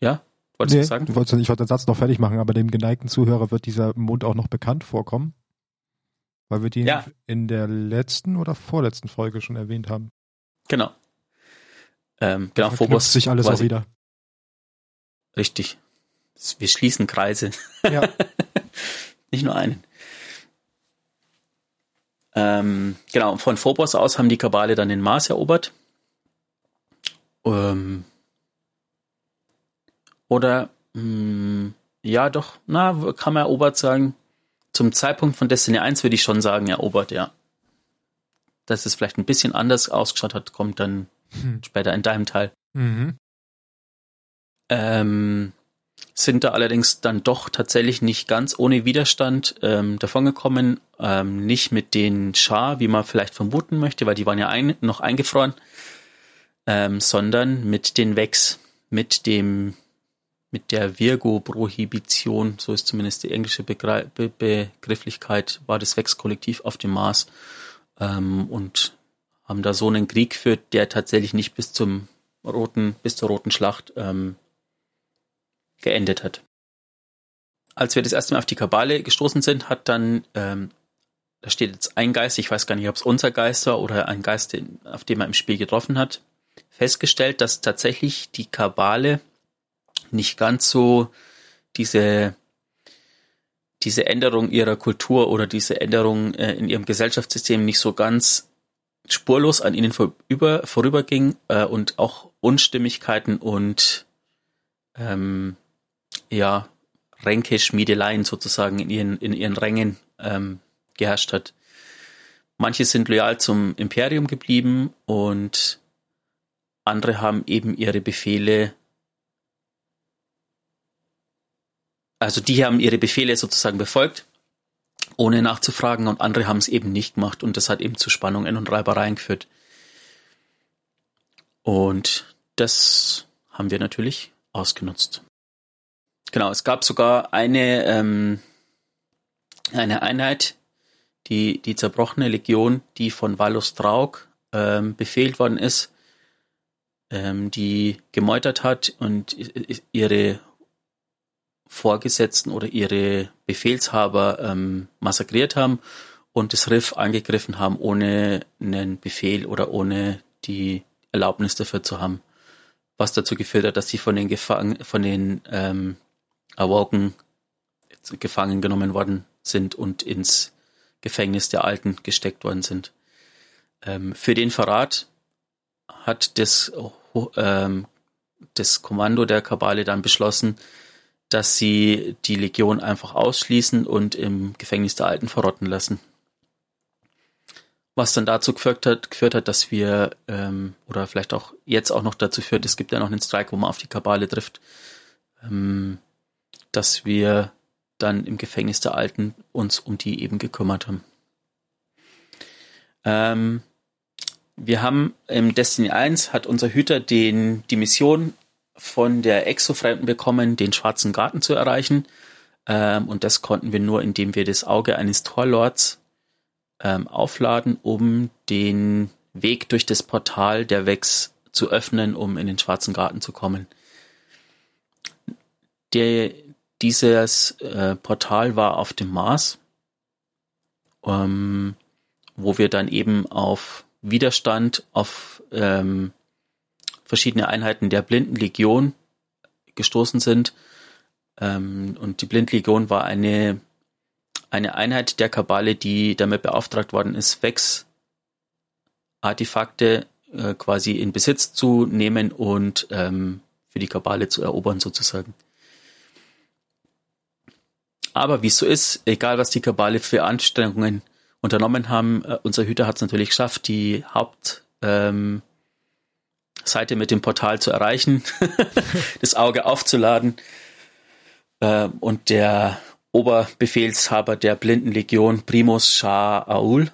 S2: Ja?
S1: Wolltest nee, du sagen? Wolltest, ich wollte den Satz noch fertig machen, aber dem geneigten Zuhörer wird dieser Mond auch noch bekannt vorkommen. Weil wir den ja. in der letzten oder vorletzten Folge schon erwähnt haben.
S2: Genau. Ähm, genau,
S1: Phobos. sich alles auch wieder.
S2: Richtig. Wir schließen Kreise.
S1: Ja.
S2: Nicht nur einen. Ähm, genau, von Phobos aus haben die Kabale dann den Mars erobert. Ähm, oder, mh, hm, ja doch, na, kann man erobert sagen. Zum Zeitpunkt von Destiny 1 würde ich schon sagen, erobert, ja. Dass es vielleicht ein bisschen anders ausgeschaut hat, kommt dann hm. später in deinem Teil.
S1: Mhm.
S2: Ähm, sind da allerdings dann doch tatsächlich nicht ganz ohne Widerstand ähm, davongekommen. Ähm, nicht mit den Schar, wie man vielleicht vermuten möchte, weil die waren ja ein, noch eingefroren, ähm, sondern mit den Vex, mit dem mit der Virgo-Prohibition, so ist zumindest die englische Begr Be Begrifflichkeit, war das Vex-Kollektiv auf dem Mars ähm, und haben da so einen Krieg geführt, der tatsächlich nicht bis zum roten, bis zur roten Schlacht ähm, geendet hat. Als wir das erste Mal auf die Kabale gestoßen sind, hat dann, ähm, da steht jetzt ein Geist, ich weiß gar nicht, ob es unser Geist war oder ein Geist, auf den man im Spiel getroffen hat, festgestellt, dass tatsächlich die Kabale nicht ganz so diese diese Änderung ihrer Kultur oder diese Änderung äh, in ihrem Gesellschaftssystem nicht so ganz spurlos an ihnen vorüber, vorüberging äh, und auch Unstimmigkeiten und ähm, ja, Ränke-Schmiedeleien sozusagen in ihren, in ihren Rängen ähm, geherrscht hat. Manche sind loyal zum Imperium geblieben und andere haben eben ihre Befehle, also die haben ihre Befehle sozusagen befolgt, ohne nachzufragen und andere haben es eben nicht gemacht und das hat eben zu Spannungen und Reibereien geführt. Und das haben wir natürlich ausgenutzt. Genau, es gab sogar eine, ähm, eine Einheit, die, die zerbrochene Legion, die von Valus Draug ähm, befehlt worden ist, ähm, die gemeutert hat und ihre Vorgesetzten oder ihre Befehlshaber ähm, massakriert haben und das Riff angegriffen haben, ohne einen Befehl oder ohne die Erlaubnis dafür zu haben. Was dazu geführt hat, dass sie von den Gefangen, von den ähm, Awoken gefangen genommen worden sind und ins Gefängnis der Alten gesteckt worden sind. Ähm, für den Verrat hat das, ähm, das Kommando der Kabale dann beschlossen, dass sie die Legion einfach ausschließen und im Gefängnis der Alten verrotten lassen. Was dann dazu geführt hat, geführt hat dass wir, ähm, oder vielleicht auch jetzt auch noch dazu führt, es gibt ja noch einen Strike, wo man auf die Kabale trifft, ähm, dass wir dann im Gefängnis der Alten uns um die eben gekümmert haben. Ähm, wir haben im Destiny 1 hat unser Hüter den, die Mission von der Exofremden bekommen, den schwarzen Garten zu erreichen. Ähm, und das konnten wir nur, indem wir das Auge eines Torlords ähm, aufladen, um den Weg durch das Portal der Vex zu öffnen, um in den schwarzen Garten zu kommen. Der, dieses äh, Portal war auf dem Mars, ähm, wo wir dann eben auf Widerstand, auf ähm, verschiedene Einheiten der Blindenlegion gestoßen sind. Ähm, und die Blindlegion war eine, eine Einheit der Kabale, die damit beauftragt worden ist, Vex Artefakte äh, quasi in Besitz zu nehmen und ähm, für die Kabale zu erobern sozusagen. Aber wie es so ist, egal was die Kabale für Anstrengungen unternommen haben, äh, unser Hüter hat es natürlich geschafft, die Hauptseite ähm, mit dem Portal zu erreichen, das Auge aufzuladen. Äh, und der Oberbefehlshaber der Blindenlegion, Primus Shah Aul,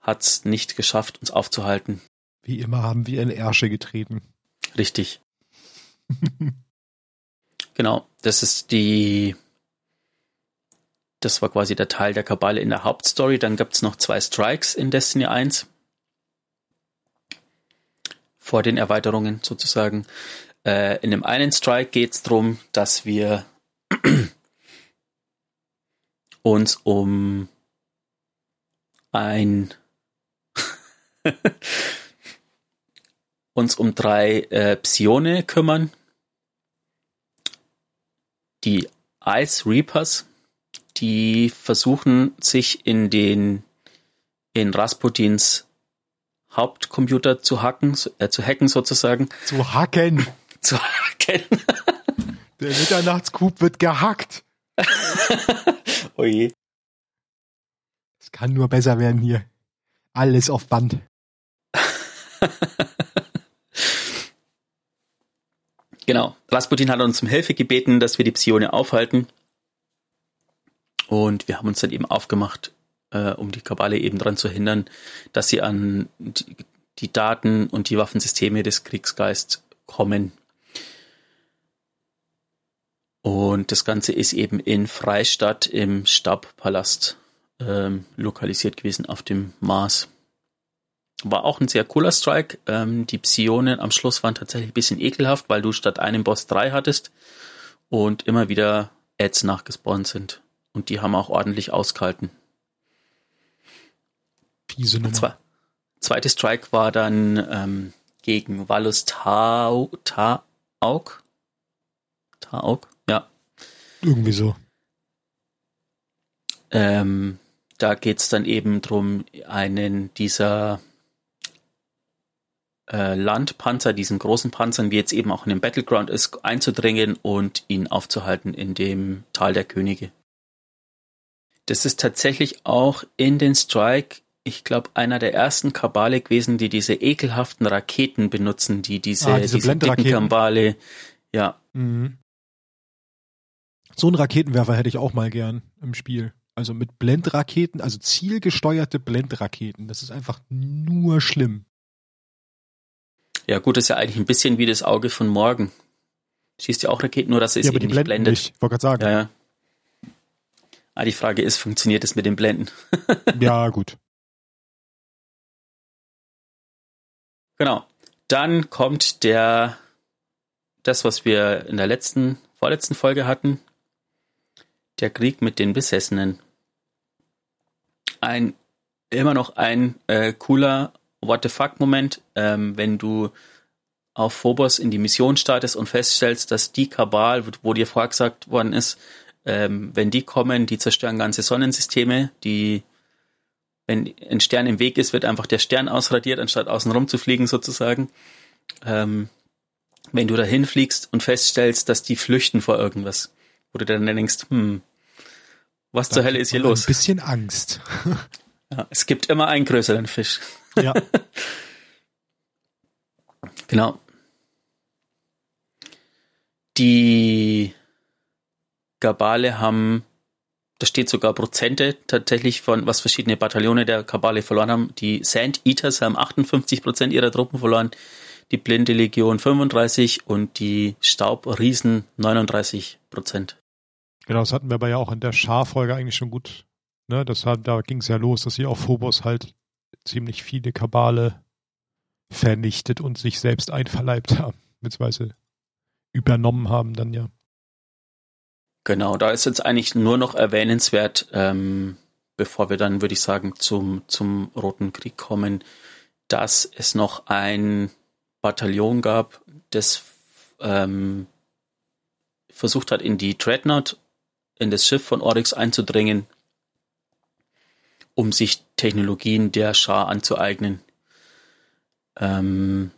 S2: hat es nicht geschafft, uns aufzuhalten.
S1: Wie immer haben wir in Ärsche getreten.
S2: Richtig. genau, das ist die das war quasi der Teil der Kabale in der Hauptstory. Dann gab es noch zwei Strikes in Destiny 1. Vor den Erweiterungen sozusagen. Äh, in dem einen Strike geht es darum, dass wir uns um ein uns um drei äh, Psione kümmern. Die Ice Reapers die versuchen, sich in den in Rasputins Hauptcomputer zu hacken, äh, zu hacken sozusagen.
S1: Zu hacken.
S2: zu hacken.
S1: Der Mitternachtscoup wird gehackt.
S2: Oje. Oh
S1: es kann nur besser werden hier. Alles auf Band.
S2: genau. Rasputin hat uns um Hilfe gebeten, dass wir die Psione aufhalten. Und wir haben uns dann eben aufgemacht, äh, um die Kabale eben daran zu hindern, dass sie an die, die Daten und die Waffensysteme des Kriegsgeist kommen. Und das Ganze ist eben in Freistadt im Stabpalast ähm, lokalisiert gewesen auf dem Mars. War auch ein sehr cooler Strike. Ähm, die Psionen am Schluss waren tatsächlich ein bisschen ekelhaft, weil du statt einem Boss drei hattest und immer wieder Ads nachgespawnt sind. Und die haben auch ordentlich ausgehalten.
S1: Fiese Nummer. Zwei,
S2: zweite Strike war dann ähm, gegen Valus Tau, Tauk. Tauk, ja.
S1: Irgendwie so.
S2: Ähm, da geht's dann eben drum, einen dieser äh, Landpanzer, diesen großen Panzern, wie jetzt eben auch in dem Battleground ist, einzudringen und ihn aufzuhalten in dem Tal der Könige. Das ist tatsächlich auch in den Strike, ich glaube, einer der ersten Kabale gewesen, die diese ekelhaften Raketen benutzen, die diese,
S1: Ah, diese
S2: diese dicken Kabale, ja,
S1: Mhm. So einen Raketenwerfer hätte ich auch mal gern im Spiel. Also mit Blendraketen, also zielgesteuerte Blendraketen. Das ist einfach nur schlimm.
S2: Ja, gut, ist ja eigentlich ein bisschen wie das Auge von morgen. Schießt ja auch Raketen, nur dass es
S1: ja,
S2: eben
S1: die
S2: nicht blendet.
S1: nicht. Wollte gerade sagen.
S2: Ja, ja. Ah, die Frage ist, funktioniert es mit dem Blenden?
S1: Ja, gut.
S2: Genau. Dann kommt der, das, was wir in der letzten, vorletzten Folge hatten. Der Krieg mit den Besessenen. Ein, immer noch ein äh, cooler What the fuck Moment, ähm, wenn du auf Phobos in die Mission startest und feststellst, dass die Kabal, wo, wo dir vorher gesagt worden ist, ähm, wenn die kommen, die zerstören ganze Sonnensysteme, die wenn ein Stern im Weg ist, wird einfach der Stern ausradiert, anstatt außen rum zu fliegen sozusagen. Ähm, wenn du dahin fliegst und feststellst, dass die flüchten vor irgendwas, wo du dann denkst, hm, was zur
S1: Da
S2: Hölle ist hier los?
S1: Ein bisschen Angst.
S2: Ja, es gibt immer einen größeren Fisch.
S1: Ja.
S2: Genau. Die Kabale haben, da steht sogar Prozente tatsächlich von, was verschiedene Bataillone der Kabale verloren haben. Die Sand Eaters haben 58 Prozent ihrer Truppen verloren, die Blinde Legion 35 und die Staubriesen 39 Prozent.
S1: Genau, das hatten wir aber ja auch in der Schar-Folge eigentlich schon gut. Ne, das da ging es ja los, dass sie auf Phobos halt ziemlich viele Kabale vernichtet und sich selbst einverleibt haben, beziehungsweise übernommen haben dann ja.
S2: Genau, da ist jetzt eigentlich nur noch erwähnenswert, ähm, bevor wir dann, würde ich sagen, zum, zum Roten Krieg kommen, dass es noch ein Bataillon gab, das ähm, versucht hat, in die Dreadnought, in das Schiff von Oryx einzudringen, um sich Technologien der Schar anzueignen. Ähm,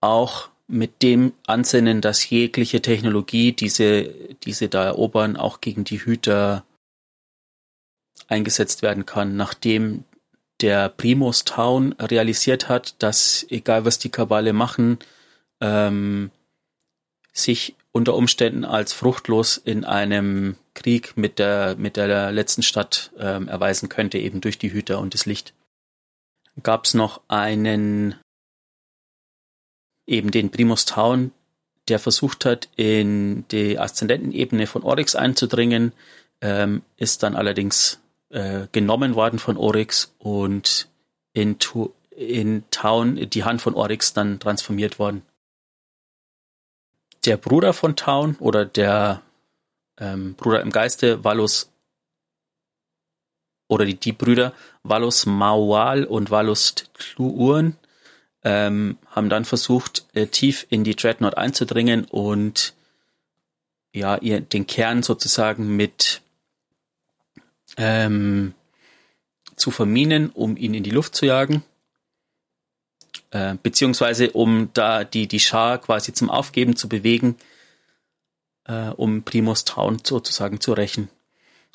S2: auch mit dem Ansinnen, dass jegliche Technologie, diese, diese da erobern, auch gegen die Hüter eingesetzt werden kann, nachdem der Primus Town realisiert hat, dass egal was die Kabale machen, ähm, sich unter Umständen als fruchtlos in einem Krieg mit der, mit der letzten Stadt ähm, erweisen könnte, eben durch die Hüter und das Licht. Gab es noch einen eben den Primus Town, der versucht hat, in die Aszendentenebene von Oryx einzudringen, ähm, ist dann allerdings äh, genommen worden von Oryx und in, tu in Town, die Hand von Oryx, dann transformiert worden. Der Bruder von Town oder der ähm, Bruder im Geiste, Valus oder die, die Brüder Valus Maual und Valus Tluurn, ähm, haben dann versucht, äh, tief in die Dreadnought einzudringen und ja, ihr den Kern sozusagen mit ähm, zu verminen, um ihn in die Luft zu jagen. Äh, beziehungsweise um da die, die Schar quasi zum Aufgeben zu bewegen, äh, um Primus Town sozusagen zu rächen.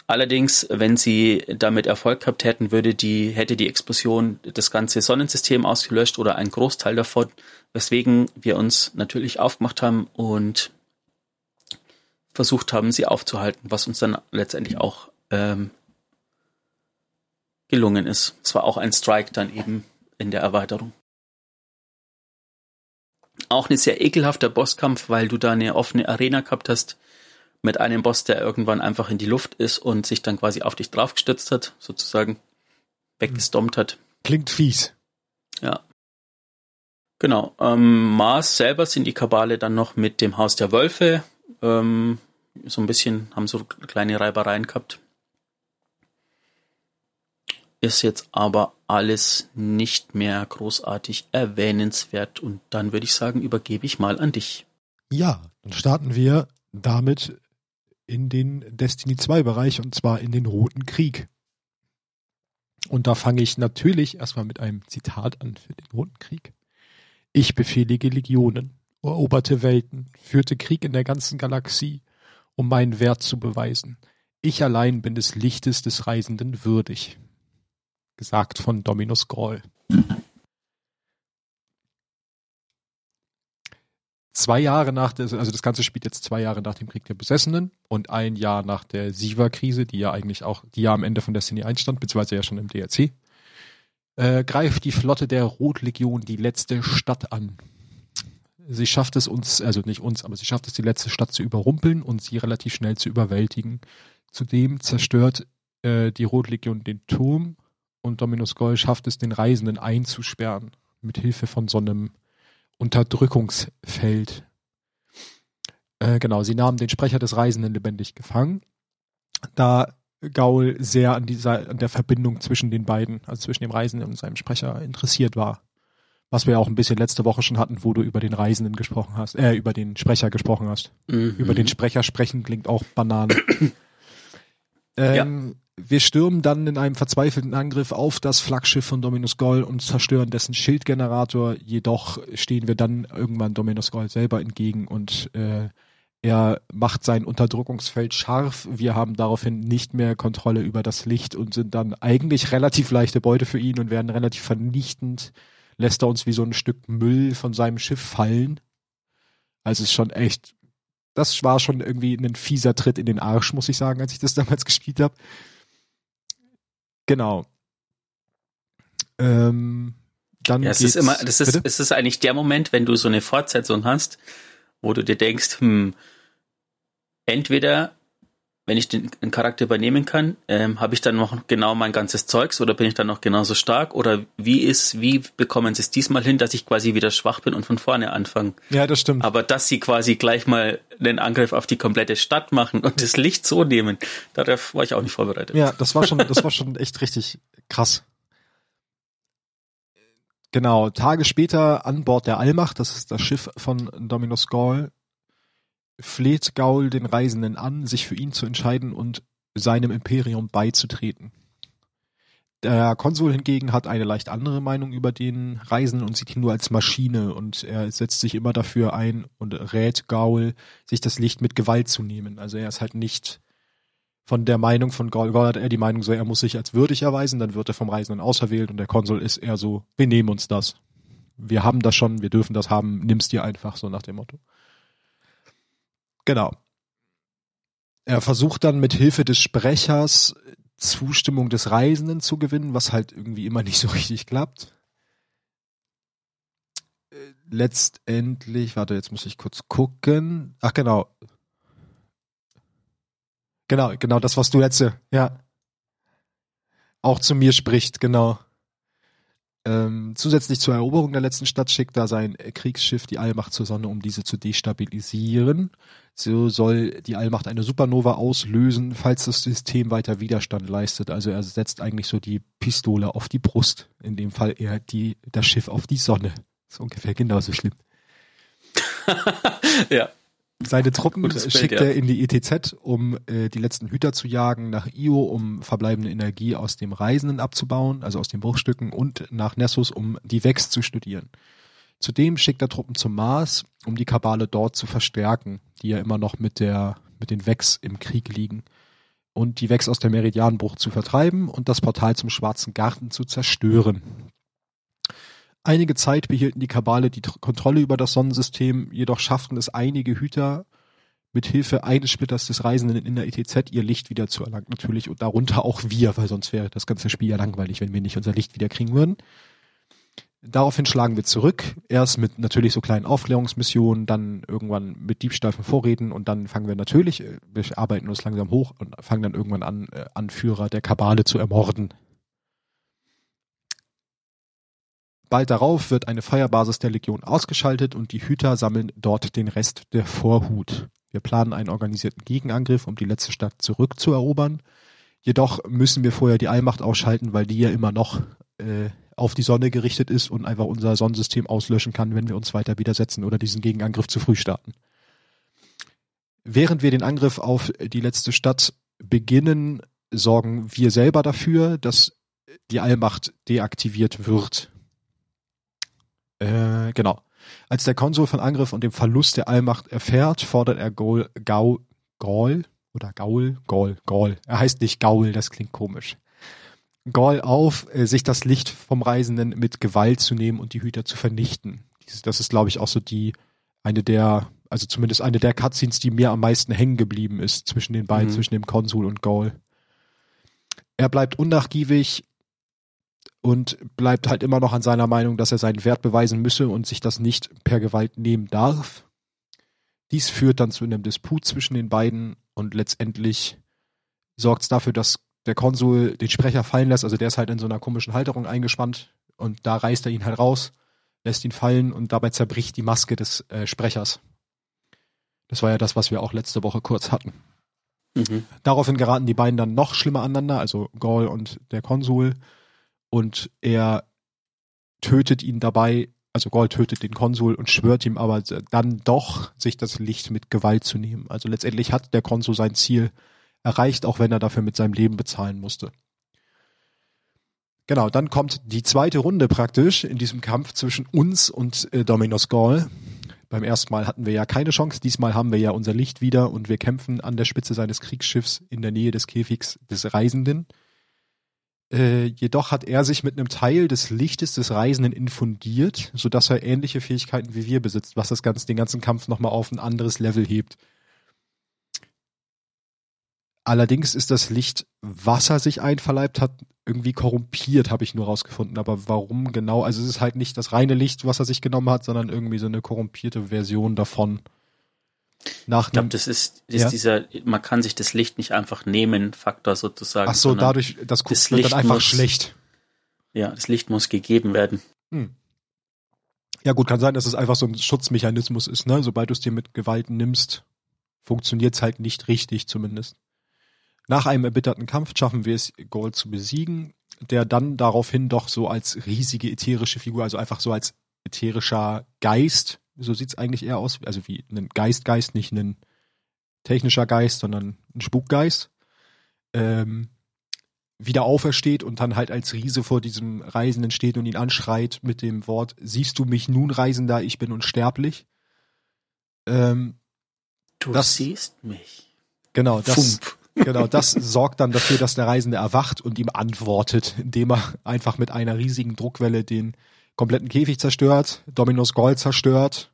S2: Allerdings, wenn sie damit Erfolg gehabt hätten, würde die, hätte die Explosion das ganze Sonnensystem ausgelöscht oder ein Großteil davon, weswegen wir uns natürlich aufgemacht haben und versucht haben, sie aufzuhalten, was uns dann letztendlich auch ähm, gelungen ist. Es war auch ein Strike dann eben in der Erweiterung. Auch ein sehr ekelhafter Bosskampf, weil du da eine offene Arena gehabt hast mit einem Boss, der irgendwann einfach in die Luft ist und sich dann quasi auf dich draufgestützt hat, sozusagen weggestompt hat.
S1: Klingt fies.
S2: Ja. Genau. Ähm, Mars selber sind die Kabale dann noch mit dem Haus der Wölfe. Ähm, so ein bisschen, haben so kleine Reibereien gehabt. Ist jetzt aber alles nicht mehr großartig erwähnenswert. Und dann würde ich sagen, übergebe ich mal an dich.
S1: Ja, dann starten wir damit in den Destiny 2 Bereich und zwar in den Roten Krieg. Und da fange ich natürlich erstmal mit einem Zitat an für den Roten Krieg. Ich befehlige Legionen, eroberte Welten, führte Krieg in der ganzen Galaxie, um meinen Wert zu beweisen. Ich allein bin des Lichtes des Reisenden würdig. Gesagt von Dominus Groll. Zwei Jahre nach der, also das Ganze spielt jetzt zwei Jahre nach dem Krieg der Besessenen und ein Jahr nach der Siva-Krise, die ja eigentlich auch, die ja am Ende von Destiny 1 stand, beziehungsweise ja schon im DLC, äh, greift die Flotte der Rotlegion die letzte Stadt an. Sie schafft es uns, also nicht uns, aber sie schafft es, die letzte Stadt zu überrumpeln und sie relativ schnell zu überwältigen. Zudem zerstört äh, die Rotlegion den Turm und Dominus Goll schafft es, den Reisenden einzusperren, mit Hilfe von so einem Unterdrückungsfeld. Äh, genau, sie nahmen den Sprecher des Reisenden lebendig gefangen, da Gaul sehr an, dieser, an der Verbindung zwischen den beiden, also zwischen dem Reisenden und seinem Sprecher interessiert war. Was wir auch ein bisschen letzte Woche schon hatten, wo du über den Reisenden gesprochen hast, äh, über den Sprecher gesprochen hast. Mhm. Über den Sprecher sprechen klingt auch Banane. Ähm, wir stürmen dann in einem verzweifelten Angriff auf das Flaggschiff von Dominus Goll und zerstören dessen Schildgenerator. Jedoch stehen wir dann irgendwann Dominus Goll selber entgegen und äh, er macht sein Unterdrückungsfeld scharf. Wir haben daraufhin nicht mehr Kontrolle über das Licht und sind dann eigentlich relativ leichte Beute für ihn und werden relativ vernichtend. Lässt er uns wie so ein Stück Müll von seinem Schiff fallen. Also es ist schon echt, das war schon irgendwie ein fieser Tritt in den Arsch, muss ich sagen, als ich das damals gespielt habe. Genau.
S2: Ähm, dann ja, es ist immer, das ist, es ist eigentlich der Moment, wenn du so eine Fortsetzung hast, wo du dir denkst, hm, entweder wenn ich den, Charakter übernehmen kann, ähm, habe ich dann noch genau mein ganzes Zeugs oder bin ich dann noch genauso stark? Oder wie ist, wie bekommen sie es diesmal hin, dass ich quasi wieder schwach bin und von vorne anfange?
S1: Ja, das stimmt.
S2: Aber dass sie quasi gleich mal den Angriff auf die komplette Stadt machen und das Licht so nehmen, darauf war ich auch nicht vorbereitet.
S1: Ja, das war schon, das war schon echt richtig krass. Genau, Tage später an Bord der Allmacht, das ist das Schiff von Dominus Gaul, fleht Gaul den Reisenden an, sich für ihn zu entscheiden und seinem Imperium beizutreten. Der Konsul hingegen hat eine leicht andere Meinung über den Reisenden und sieht ihn nur als Maschine und er setzt sich immer dafür ein und rät Gaul, sich das Licht mit Gewalt zu nehmen. Also er ist halt nicht von der Meinung von Gaul, Gaul hat er die Meinung so, er muss sich als würdig erweisen, dann wird er vom Reisenden auserwählt und der Konsul ist eher so, wir nehmen uns das. Wir haben das schon, wir dürfen das haben, nimm's dir einfach, so nach dem Motto. Genau. Er versucht dann mit Hilfe des Sprechers Zustimmung des Reisenden zu gewinnen, was halt irgendwie immer nicht so richtig klappt. Letztendlich, warte, jetzt muss ich kurz gucken. Ach genau. Genau, genau das, was du letzte, ja. Auch zu mir spricht, genau. Ähm, zusätzlich zur Eroberung der letzten Stadt schickt da sein Kriegsschiff die Allmacht zur Sonne, um diese zu destabilisieren. So soll die Allmacht eine Supernova auslösen, falls das System weiter Widerstand leistet. Also er setzt eigentlich so die Pistole auf die Brust. In dem Fall eher die, das Schiff auf die Sonne. ist ungefähr genauso schlimm.
S2: ja.
S1: Seine Truppen Bild, schickt ja. er in die ETZ, um äh, die letzten Hüter zu jagen, nach Io, um verbleibende Energie aus dem Reisenden abzubauen, also aus den Bruchstücken, und nach Nessus, um die Vex zu studieren. Zudem schickt er Truppen zum Mars, um die Kabale dort zu verstärken, die ja immer noch mit der mit den Vex im Krieg liegen, und die Vex aus der Meridianbruch zu vertreiben und das Portal zum Schwarzen Garten zu zerstören. Einige Zeit behielten die Kabale die Kontrolle über das Sonnensystem, jedoch schafften es einige Hüter mit Hilfe eines Splitters des Reisenden in der ETZ ihr Licht wieder zu erlangen, natürlich, und darunter auch wir, weil sonst wäre das ganze Spiel ja langweilig, wenn wir nicht unser Licht wieder kriegen würden. Daraufhin schlagen wir zurück, erst mit natürlich so kleinen Aufklärungsmissionen, dann irgendwann mit Diebstahl von Vorräten und dann fangen wir natürlich, äh, wir arbeiten uns langsam hoch und fangen dann irgendwann an, äh, Anführer der Kabale zu ermorden. Bald darauf wird eine Feuerbasis der Legion ausgeschaltet und die Hüter sammeln dort den Rest der Vorhut. Wir planen einen organisierten Gegenangriff, um die letzte Stadt zurückzuerobern. Jedoch müssen wir vorher die Allmacht ausschalten, weil die ja immer noch äh, auf die Sonne gerichtet ist und einfach unser Sonnensystem auslöschen kann, wenn wir uns weiter widersetzen oder diesen Gegenangriff zu früh starten. Während wir den Angriff auf die letzte Stadt beginnen, sorgen wir selber dafür, dass die Allmacht deaktiviert wird. Äh, genau. Als der Konsul von Angriff und dem Verlust der Allmacht erfährt, fordert er Gaul, Gaul, Gaul oder Gaul, Gaul, Gaul. Er heißt nicht Gaul, das klingt komisch. Gaul auf, äh, sich das Licht vom Reisenden mit Gewalt zu nehmen und die Hüter zu vernichten. Das ist, glaube ich, auch so die, eine der, also zumindest eine der Cutscenes, die mir am meisten hängen geblieben ist zwischen den beiden, mhm. zwischen dem Konsul und Gaul. Er bleibt unnachgiebig und bleibt halt immer noch an seiner Meinung, dass er seinen Wert beweisen müsse und sich das nicht per Gewalt nehmen darf. Dies führt dann zu einem Disput zwischen den beiden und letztendlich sorgt es dafür, dass der Konsul den Sprecher fallen lässt. Also der ist halt in so einer komischen Halterung eingespannt und da reißt er ihn halt raus, lässt ihn fallen und dabei zerbricht die Maske des äh, Sprechers. Das war ja das, was wir auch letzte Woche kurz hatten. Mhm. Daraufhin geraten die beiden dann noch schlimmer aneinander, also Gaul und der Konsul. Und er tötet ihn dabei, also Gaul tötet den Konsul und schwört ihm aber dann doch, sich das Licht mit Gewalt zu nehmen. Also letztendlich hat der Konsul sein Ziel erreicht, auch wenn er dafür mit seinem Leben bezahlen musste. Genau, dann kommt die zweite Runde praktisch in diesem Kampf zwischen uns und äh, Dominos Gaul. Beim ersten Mal hatten wir ja keine Chance, diesmal haben wir ja unser Licht wieder und wir kämpfen an der Spitze seines Kriegsschiffs in der Nähe des Käfigs des Reisenden. Äh, jedoch hat er sich mit einem Teil des Lichtes des Reisenden infundiert, sodass er ähnliche Fähigkeiten wie wir besitzt, was das ganze, den ganzen Kampf nochmal auf ein anderes Level hebt. Allerdings ist das Licht, was er sich einverleibt hat, irgendwie korrumpiert, habe ich nur rausgefunden. Aber warum genau? Also es ist halt nicht das reine Licht, was er sich genommen hat, sondern irgendwie so eine korrumpierte Version davon.
S2: Nach ich glaube, das ist, ist ja? dieser, man kann sich das Licht nicht einfach nehmen, Faktor sozusagen.
S1: Ach so, dadurch, das, das wird Licht dann einfach muss, schlecht.
S2: Ja, das Licht muss gegeben werden. Hm.
S1: Ja gut, kann sein, dass es einfach so ein Schutzmechanismus ist, ne? Sobald du es dir mit Gewalt nimmst, funktioniert es halt nicht richtig zumindest. Nach einem erbitterten Kampf schaffen wir es, Gold zu besiegen, der dann daraufhin doch so als riesige ätherische Figur, also einfach so als ätherischer Geist, so sieht's eigentlich eher aus, also wie ein Geistgeist, nicht ein technischer Geist, sondern ein Spukgeist, ähm, wieder aufersteht und dann halt als Riese vor diesem Reisenden steht und ihn anschreit mit dem Wort, siehst du mich nun, Reisender, ich bin unsterblich. Ähm,
S2: du das, siehst mich.
S1: Genau, das, Fump. Genau, das sorgt dann dafür, dass der Reisende erwacht und ihm antwortet, indem er einfach mit einer riesigen Druckwelle den kompletten Käfig zerstört, Dominos Gold zerstört.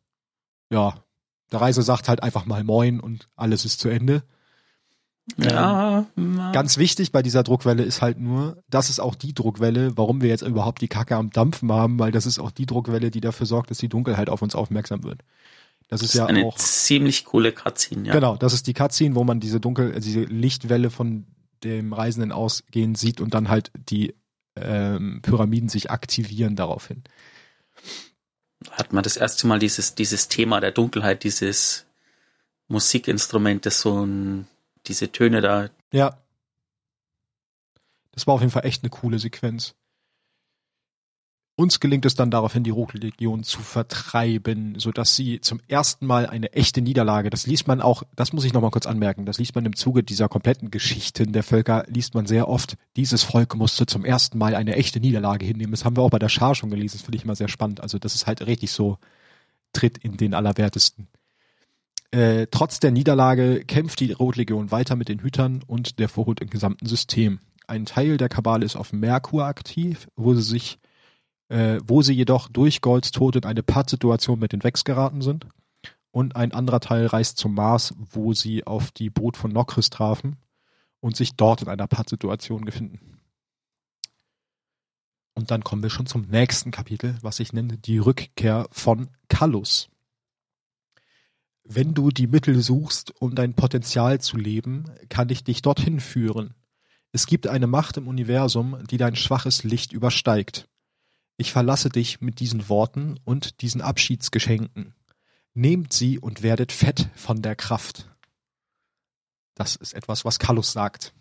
S1: Ja, der Reisende sagt halt einfach mal Moin und alles ist zu Ende.
S2: Ja,
S1: ähm, Ganz wichtig bei dieser Druckwelle ist halt nur, das ist auch die Druckwelle, warum wir jetzt überhaupt die Kacke am Dampfen haben, weil das ist auch die Druckwelle, die dafür sorgt, dass die Dunkelheit auf uns aufmerksam wird. Das ist, das ist ja
S2: eine
S1: auch
S2: ziemlich coole Cutscene, ja.
S1: Genau, das ist die Cutscene, wo man diese dunkel, diese Lichtwelle von dem Reisenden ausgehen sieht und dann halt die ähm, Pyramiden sich aktivieren daraufhin.
S2: Hat man das erste Mal dieses, dieses Thema der Dunkelheit, dieses Musikinstrument, das so ein, diese Töne da.
S1: Ja. Das war auf jeden Fall echt eine coole Sequenz. Uns gelingt es dann daraufhin, die Rogue-Legion zu vertreiben, sodass sie zum ersten Mal eine echte Niederlage, das liest man auch, das muss ich nochmal kurz anmerken, das liest man im Zuge dieser kompletten Geschichten der Völker, liest man sehr oft, dieses Volk musste zum ersten Mal eine echte Niederlage hinnehmen. Das haben wir auch bei der Schar schon gelesen, das finde ich immer sehr spannend. Also das ist halt richtig so, tritt in den Allerwertesten. Äh, trotz der Niederlage kämpft die Rotlegion weiter mit den Hütern und der Vorhut im gesamten System. Ein Teil der Kabale ist auf Merkur aktiv, wo sie sich äh, wo sie jedoch durch Golds Tod in eine Pattsituation mit den Vex geraten sind. Und ein anderer Teil reist zum Mars, wo sie auf die Boot von Nokris trafen und sich dort in einer Pattsituation befinden. Und dann kommen wir schon zum nächsten Kapitel, was ich nenne die Rückkehr von Kallus. Wenn du die Mittel suchst, um dein Potenzial zu leben, kann ich dich dorthin führen. Es gibt eine Macht im Universum, die dein schwaches Licht übersteigt. Ich verlasse dich mit diesen Worten und diesen Abschiedsgeschenken. Nehmt sie und werdet fett von der Kraft. Das ist etwas, was Kallus sagt.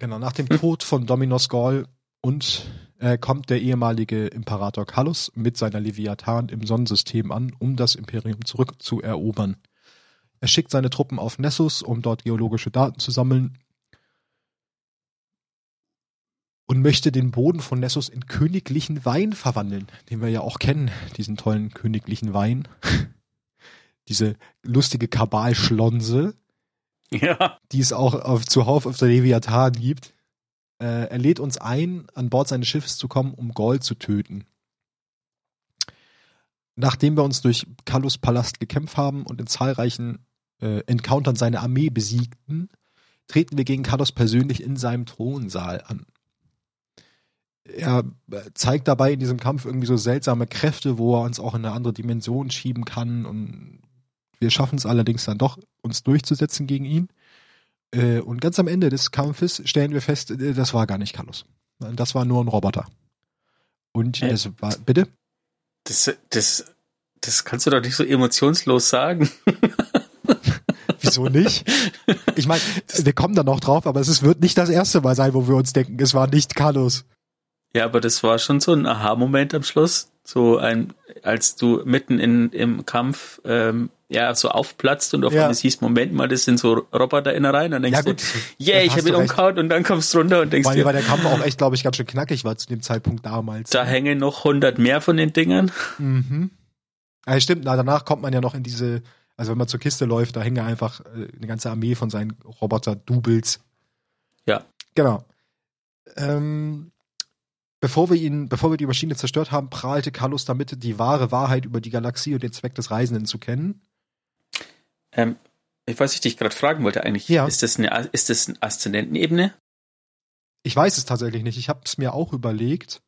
S1: Genau, nach dem Tod von Dominos Gaul und äh, kommt der ehemalige Imperator Kallus mit seiner Leviathan im Sonnensystem an, um das Imperium zurückzuerobern. Er schickt seine Truppen auf Nessus, um dort geologische Daten zu sammeln und möchte den Boden von Nessus in königlichen Wein verwandeln, den wir ja auch kennen, diesen tollen königlichen Wein. Diese lustige Kabalschlonse,
S2: Ja.
S1: die es auch auf, zuhauf auf der Leviathan gibt. Äh, er lädt uns ein, an Bord seines Schiffes zu kommen, um Gaul zu töten. Nachdem wir uns durch Kallus Palast gekämpft haben und in zahlreichen äh, Encountern seine Armee besiegten, treten wir gegen Kallus persönlich in seinem Thronsaal an. Er äh, zeigt dabei in diesem Kampf irgendwie so seltsame Kräfte, wo er uns auch in eine andere Dimension schieben kann und wir schaffen es allerdings dann doch, uns durchzusetzen gegen ihn. Äh, und ganz am Ende des Kampfes stellen wir fest, äh, das war gar nicht Kallus. Das war nur ein Roboter. Und
S2: Äh.
S1: es war, bitte?
S2: Das, das, das kannst du doch nicht so emotionslos sagen.
S1: Wieso nicht? Ich meine, wir kommen da noch drauf, aber es wird nicht das erste Mal sein, wo wir uns denken, es war nicht Kallus.
S2: Ja, aber das war schon so ein Aha-Moment am Schluss. So ein, als du mitten in, im Kampf ähm, ja so aufplatzt und auf
S1: Ja.
S2: einmal siehst, Moment mal, das sind so Roboter-Innereien. Dann denkst
S1: Ja, gut.
S2: du, yeah, ich habe ihn umgehauen und dann kommst du runter und denkst
S1: Weil,
S2: dir,
S1: weil der Kampf auch echt, glaube ich, ganz schön knackig war zu dem Zeitpunkt damals.
S2: da hängen noch 100 mehr von den Dingern.
S1: Mhm. Ja, stimmt, na, danach kommt man ja noch in diese, also wenn man zur Kiste läuft, da hängen ja einfach äh, eine ganze Armee von seinen Roboter-Doubles.
S2: Ja.
S1: Genau. Ähm, bevor wir ihn, bevor wir die Maschine zerstört haben, prahlte Kallus damit, die wahre Wahrheit über die Galaxie und den Zweck des Reisenden zu kennen.
S2: Ähm, ich weiß, ich dich gerade fragen wollte eigentlich,
S1: Ja.
S2: ist das eine, ist das eine Aszendentenebene?
S1: Ich weiß es tatsächlich nicht. Ich habe es mir auch überlegt.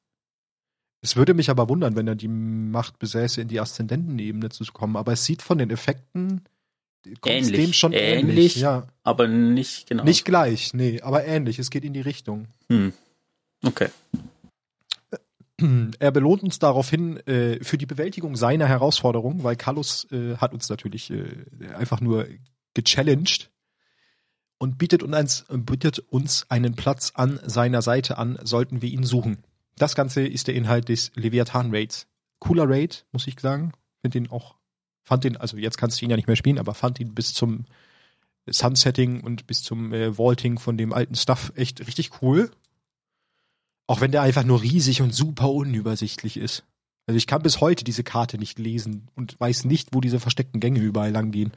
S1: Es würde mich aber wundern, wenn er die Macht besäße, in die Aszendentenebene zu kommen. Aber es sieht von den Effekten
S2: Ähnlich.
S1: dem schon ähnlich.
S2: Ähnlich.
S1: Ja,
S2: Aber nicht genau.
S1: nicht gleich, nee, aber ähnlich. Es geht in die Richtung.
S2: Hm. Okay.
S1: Er belohnt uns daraufhin äh, für die Bewältigung seiner Herausforderung, weil Kallus äh, hat uns natürlich äh, einfach nur gechallenged und bietet uns, bietet uns einen Platz an seiner Seite an, sollten wir ihn suchen. Das Ganze ist der Inhalt des Leviathan Raids. Cooler Raid, muss ich sagen. Find den auch, fand den, also jetzt kannst du ihn ja nicht mehr spielen, aber fand ihn bis zum Sunsetting und bis zum äh, Vaulting von dem alten Stuff echt richtig cool. Auch wenn der einfach nur riesig und super unübersichtlich ist. Also ich kann bis heute diese Karte nicht lesen und weiß nicht, wo diese versteckten Gänge überall lang gehen.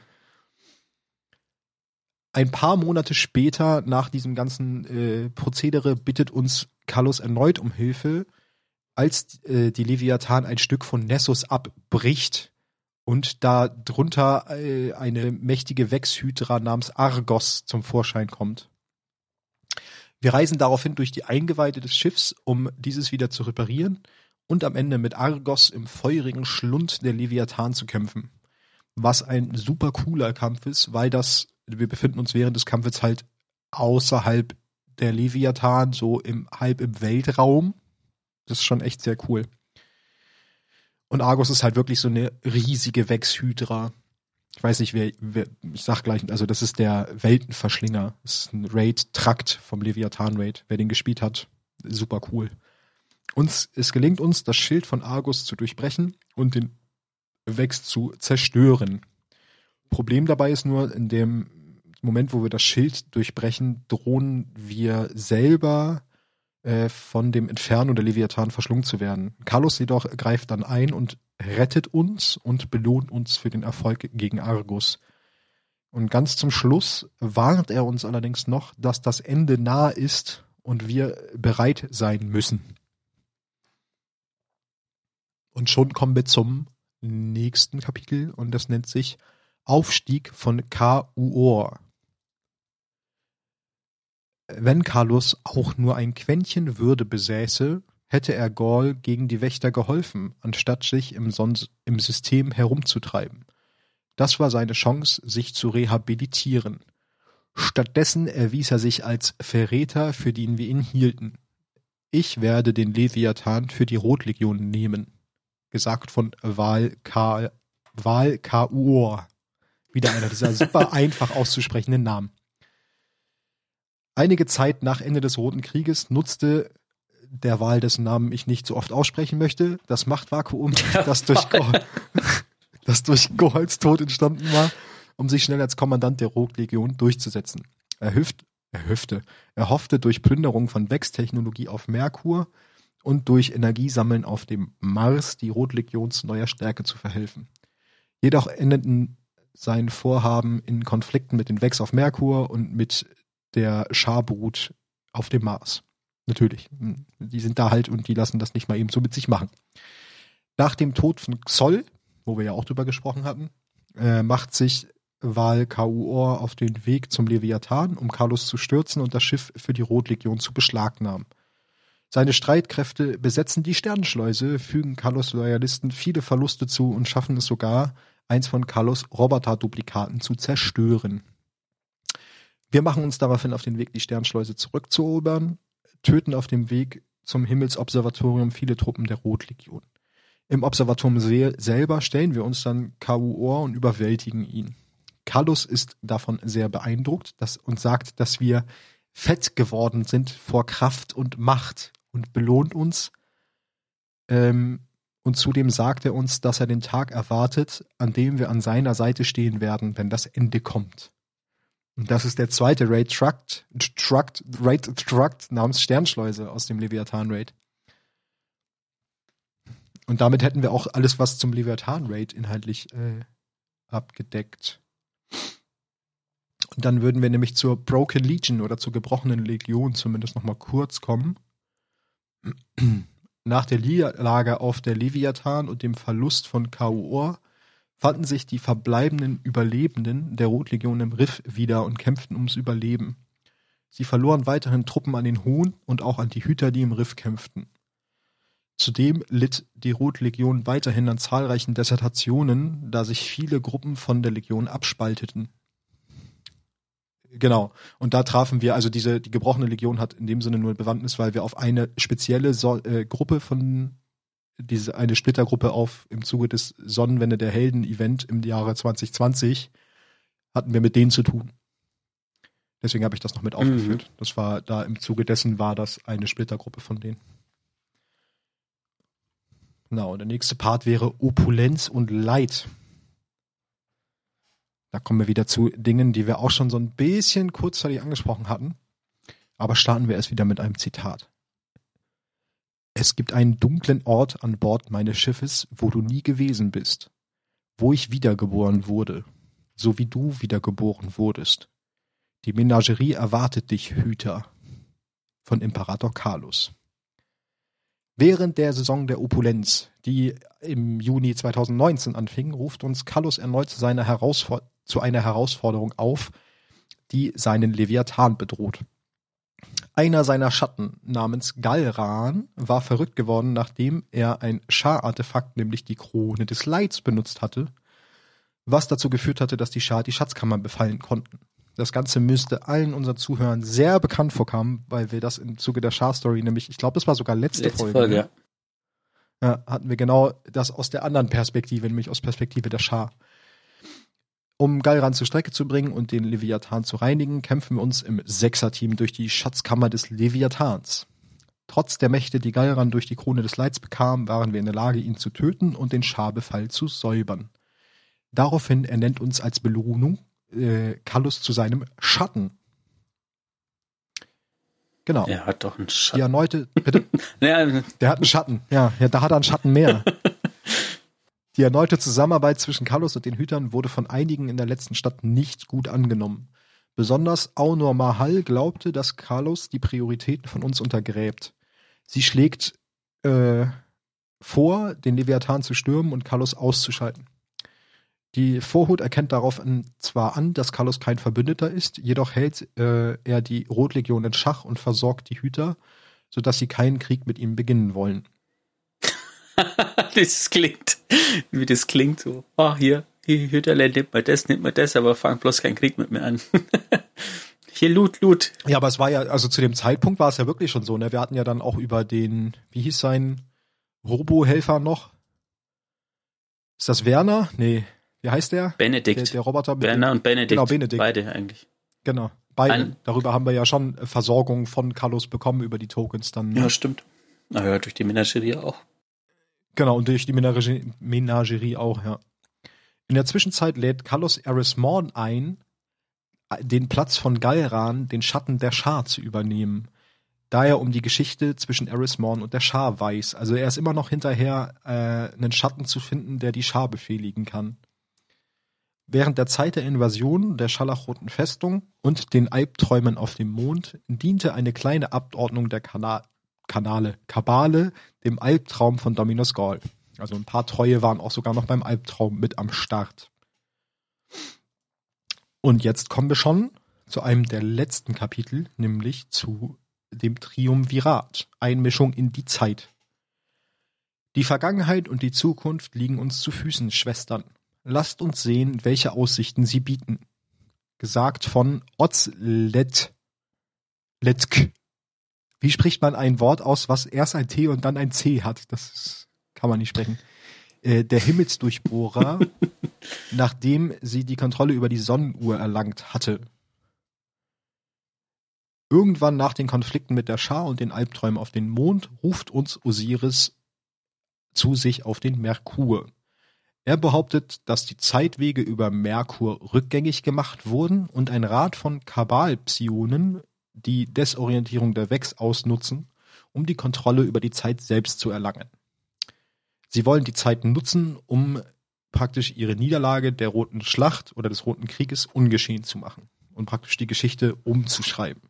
S1: Ein paar Monate später, nach diesem ganzen äh, Prozedere, bittet uns Kallus erneut um Hilfe, als äh, die Leviathan ein Stück von Nessus abbricht und da drunter äh, eine mächtige Wechshydra namens Argos zum Vorschein kommt. Wir reisen daraufhin durch die Eingeweide des Schiffs, um dieses wieder zu reparieren und am Ende mit Argos im feurigen Schlund der Leviathan zu kämpfen. Was ein super cooler Kampf ist, weil das, wir befinden uns während des Kampfes halt außerhalb der Leviathan, so im halb im Weltraum. Das ist schon echt sehr cool. Und Argos ist halt wirklich so eine riesige Wechshydra. Ich weiß nicht, wer, wer ich sag gleich, also das ist der Weltenverschlinger. Das ist ein Raid-Trakt vom Leviathan-Raid. Wer den gespielt hat, super cool. Uns, es gelingt uns, das Schild von Argus zu durchbrechen und den Wex zu zerstören. Problem dabei ist nur, in dem Moment, wo wir das Schild durchbrechen, drohen wir selber äh, von dem Inferno der Leviathan verschlungen zu werden. Carlos jedoch greift dann ein und rettet uns und belohnt uns für den Erfolg gegen Argus. Und ganz zum Schluss warnt er uns allerdings noch, dass das Ende nah ist und wir bereit sein müssen. Und schon kommen wir zum nächsten Kapitel und das nennt sich Aufstieg von K.U.O.R. Wenn Carlos auch nur ein Quäntchen Würde besäße, hätte er Gaul gegen die Wächter geholfen, anstatt sich im, Son im System herumzutreiben. Das war seine Chance, sich zu rehabilitieren. Stattdessen erwies er sich als Verräter, für den wir ihn hielten. Ich werde den Leviathan für die Rotlegion nehmen. Gesagt von Val K. Val K.U.O.R. Wieder einer dieser super einfach auszusprechenden Namen. Einige Zeit nach Ende des Roten Krieges nutzte der Wahl, dessen Namen ich nicht so oft aussprechen möchte, das Machtvakuum, das durch, das durch Gauls Tod entstanden war, um sich schnell als Kommandant der Rotlegion durchzusetzen. Er hilft er hoffte, er hoffte durch Plünderung von Wechstechnologie auf Merkur und durch Energiesammeln auf dem Mars die Rotlegions neuer Stärke zu verhelfen. Jedoch endeten sein Vorhaben in Konflikten mit den Vex auf Merkur und mit der Scharbrut auf dem Mars. Natürlich, die sind da halt und die lassen das nicht mal eben so mit sich machen. Nach dem Tod von Xoll, wo wir ja auch drüber gesprochen hatten, äh, macht sich Val Kauor auf den Weg zum Leviathan, um Carlos zu stürzen und das Schiff für die Rotlegion zu beschlagnahmen. Seine Streitkräfte besetzen die Sternenschleuse, fügen Carlos Loyalisten viele Verluste zu und schaffen es sogar, eins von Carlos Roboter-Duplikaten zu zerstören. Wir machen uns daraufhin auf den Weg, die Sternschleuse zurückzuerobern, töten auf dem Weg zum Himmelsobservatorium viele Truppen der Rotlegion. Im Observatorium selber stellen wir uns dann Kauor und überwältigen ihn. Carlos ist davon sehr beeindruckt dass, und sagt, dass wir fett geworden sind vor Kraft und Macht und belohnt uns. Ähm, und zudem sagt er uns, dass er den Tag erwartet, an dem wir an seiner Seite stehen werden, wenn das Ende kommt. Und das ist der zweite Raid Trucked, Trucked, Raid Trucked namens Sternschleuse aus dem Leviathan Raid. Und damit hätten wir auch alles, was zum Leviathan Raid inhaltlich äh, abgedeckt. Und dann würden wir nämlich zur Broken Legion oder zur gebrochenen Legion zumindest noch mal kurz kommen. Nach der Niederlage auf der Leviathan und dem Verlust von Kauor fanden sich die verbleibenden Überlebenden der Rotlegion im Riff wieder und kämpften ums Überleben. Sie verloren weiterhin Truppen an den Hohen und auch an die Hüter, die im Riff kämpften. Zudem litt die Rotlegion weiterhin an zahlreichen Desertationen, da sich viele Gruppen von der Legion abspalteten. Genau. Und da trafen wir, also diese, die gebrochene Legion hat in dem Sinne nur Bewandtnis, weil wir auf eine spezielle so äh, Gruppe von, diese, eine Splittergruppe auf, im Zuge des Sonnenwende der Helden Event im Jahre 2020, hatten wir mit denen zu tun. Deswegen habe ich das noch mit aufgeführt. Mhm. Das war, da im Zuge dessen war das eine Splittergruppe von denen. Genau, der nächste Part wäre Opulenz und Leid. Da kommen wir wieder zu Dingen, die wir auch schon so ein bisschen kurzzeitig angesprochen hatten. Aber starten wir erst wieder mit einem Zitat. Es gibt einen dunklen Ort an Bord meines Schiffes, wo du nie gewesen bist, wo ich wiedergeboren wurde, so wie du wiedergeboren wurdest. Die Menagerie erwartet dich, Hüter. Von Imperator Carlos. Während der Saison der Opulenz, die im Juni 2019 anfing, ruft uns Carlos erneut zu zu einer Herausforderung auf, die seinen Leviathan bedroht. Einer seiner Schatten namens Galran war verrückt geworden, nachdem er ein Schar-Artefakt, nämlich die Krone des Leids, benutzt hatte, was dazu geführt hatte, dass die Schar die Schatzkammer befallen konnten. Das Ganze müsste allen unseren Zuhörern sehr bekannt vorkommen, weil wir das im Zuge der Schar-Story nämlich, ich glaube, das war sogar letzte, letzte Folge. Folge ne? ja. ja. hatten wir genau das aus der anderen Perspektive, nämlich aus Perspektive der Schar. Um Galran zur Strecke zu bringen und den Leviathan zu reinigen, kämpfen wir uns im Sechser-Team durch die Schatzkammer des Leviathans. Trotz der Mächte, die Galran durch die Krone des Leids bekam, waren wir in der Lage, ihn zu töten und den Scharbefall zu säubern. Daraufhin ernennt uns als Belohnung äh, Kallus zu seinem Schatten. Genau.
S2: Er hat doch einen Schatten.
S1: Die erneute, bitte? der hat einen Schatten. Ja, ja, da hat er einen Schatten mehr. Die erneute Zusammenarbeit zwischen Carlos und den Hütern wurde von einigen in der letzten Stadt nicht gut angenommen. Besonders Aunor Mahal glaubte, dass Carlos die Prioritäten von uns untergräbt. Sie schlägt äh, vor, den Leviathan zu stürmen und Carlos auszuschalten. Die Vorhut erkennt darauf zwar an, dass Carlos kein Verbündeter ist, jedoch hält äh, er die Rotlegion in Schach und versorgt die Hüter, sodass sie keinen Krieg mit ihm beginnen wollen.
S2: das klingt, wie das klingt so. Oh, hier, hier, Hütterle, nimmt mal das, nimmt mal das, aber fang bloß keinen Krieg mit mir an. hier Loot, Loot.
S1: Ja, aber es war ja, also zu dem Zeitpunkt war es ja wirklich schon so, ne? Wir hatten ja dann auch über den, wie hieß sein Robo-Helfer noch? Ist das Werner? Nee. Wie heißt der?
S2: Benedikt.
S1: Der, der Roboter.
S2: Werner und Benedikt.
S1: Genau, Benedikt.
S2: Beide eigentlich.
S1: Genau. Beide. Ein Darüber haben wir ja schon Versorgung von Carlos bekommen über die Tokens dann.
S2: Ne? Ja, stimmt. Naja, durch die Menagerie auch.
S1: Genau, und durch die Menagerie, Menagerie auch, ja. In der Zwischenzeit lädt Carlos Arismorn ein, den Platz von Galran, den Schatten der Schar zu übernehmen. Da er um die Geschichte zwischen Eris Morn und der Schar weiß. Also er ist immer noch hinterher, äh, einen Schatten zu finden, der die Schar befehligen kann. Während der Zeit der Invasion der Scharlachroten Festung und den Albträumen auf dem Mond diente eine kleine Abordnung der Kana Kanale, Kabale, dem Albtraum von Dominus Gaul. Also ein paar Treue waren auch sogar noch beim Albtraum mit am Start. Und jetzt kommen wir schon zu einem der letzten Kapitel, nämlich zu dem Triumvirat, Einmischung in die Zeit. Die Vergangenheit und die Zukunft liegen uns zu Füßen, Schwestern. Lasst uns sehen, welche Aussichten sie bieten. Gesagt von Otzlet. Letk. Wie spricht man ein Wort aus, was erst ein T und dann ein C hat? Das kann man nicht sprechen. Äh, der Himmelsdurchbohrer, nachdem sie die Kontrolle über die Sonnenuhr erlangt hatte. Irgendwann nach den Konflikten mit der Schar und den Albträumen auf den Mond ruft uns Osiris zu sich auf den Merkur. Er behauptet, dass die Zeitwege über Merkur rückgängig gemacht wurden und ein Rat von Kabalpsionen die Desorientierung der Vex ausnutzen, um die Kontrolle über die Zeit selbst zu erlangen. Sie wollen die Zeit nutzen, um praktisch ihre Niederlage der Roten Schlacht oder des Roten Krieges ungeschehen zu machen und praktisch die Geschichte umzuschreiben.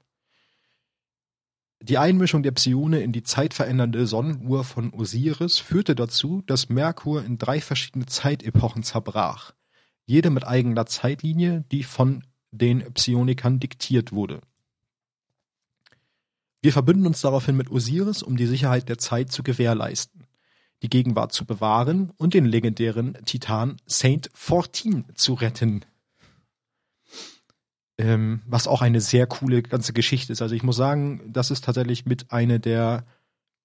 S1: Die Einmischung der Psione in die zeitverändernde Sonnenuhr von Osiris führte dazu, dass Merkur in drei verschiedene Zeitepochen zerbrach, jede mit eigener Zeitlinie, die von den Psionikern diktiert wurde. Wir verbünden uns daraufhin mit Osiris, um die Sicherheit der Zeit zu gewährleisten die Gegenwart zu bewahren und den legendären Titan Saint Fourteen zu retten. Ähm, was auch eine sehr coole ganze Geschichte ist. Also ich muss sagen, das ist tatsächlich mit einer der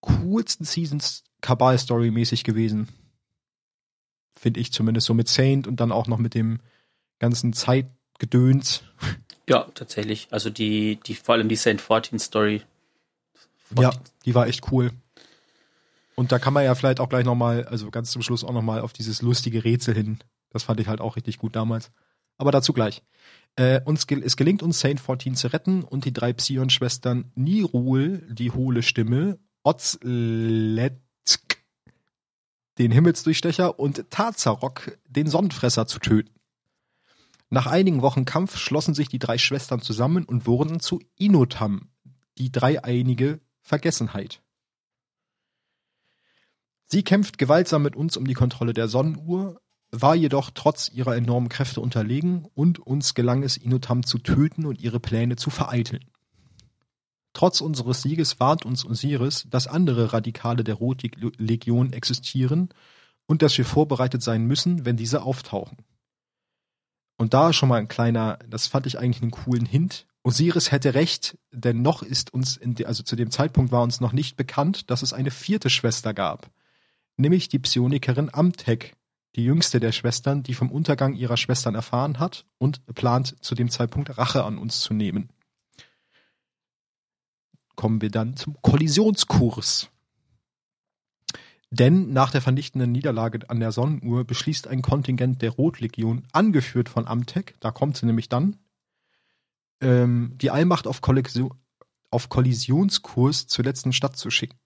S1: coolsten Seasons Kabal-Story mäßig gewesen. Finde ich zumindest so mit Saint und dann auch noch mit dem ganzen Zeitgedöns.
S2: Ja, tatsächlich. Also die, die, vor allem die Saint 14 Story.
S1: Ja, die war echt cool. Und da kann man ja vielleicht auch gleich nochmal, also ganz zum Schluss auch nochmal auf dieses lustige Rätsel hin. Das fand ich halt auch richtig gut damals. Aber dazu gleich. Äh, uns gel es gelingt uns Saint 14 zu retten und die drei Psion-Schwestern Nirul, die hohle Stimme, Otzletsk, den Himmelsdurchstecher und Tazarok, den Sonnenfresser zu töten. Nach einigen Wochen Kampf schlossen sich die drei Schwestern zusammen und wurden zu Inotam, die dreieinige Vergessenheit. Sie kämpft gewaltsam mit uns um die Kontrolle der Sonnenuhr, war jedoch trotz ihrer enormen Kräfte unterlegen und uns gelang es, Inutam zu töten und ihre Pläne zu vereiteln. Trotz unseres Sieges warnt uns Osiris, dass andere Radikale der Rotlegion existieren und dass wir vorbereitet sein müssen, wenn diese auftauchen. Und da schon mal ein kleiner, das fand ich eigentlich einen coolen Hint. Osiris hätte recht, denn noch ist uns, de, also zu dem Zeitpunkt war uns noch nicht bekannt, dass es eine vierte Schwester gab nämlich die Psionikerin Amtek, die jüngste der Schwestern, die vom Untergang ihrer Schwestern erfahren hat und plant zu dem Zeitpunkt Rache an uns zu nehmen. Kommen wir dann zum Kollisionskurs. Denn nach der vernichtenden Niederlage an der Sonnenuhr beschließt ein Kontingent der Rotlegion, angeführt von Amtek, da kommt sie nämlich dann, ähm, die Allmacht auf, auf Kollisionskurs zur letzten Stadt zu schicken.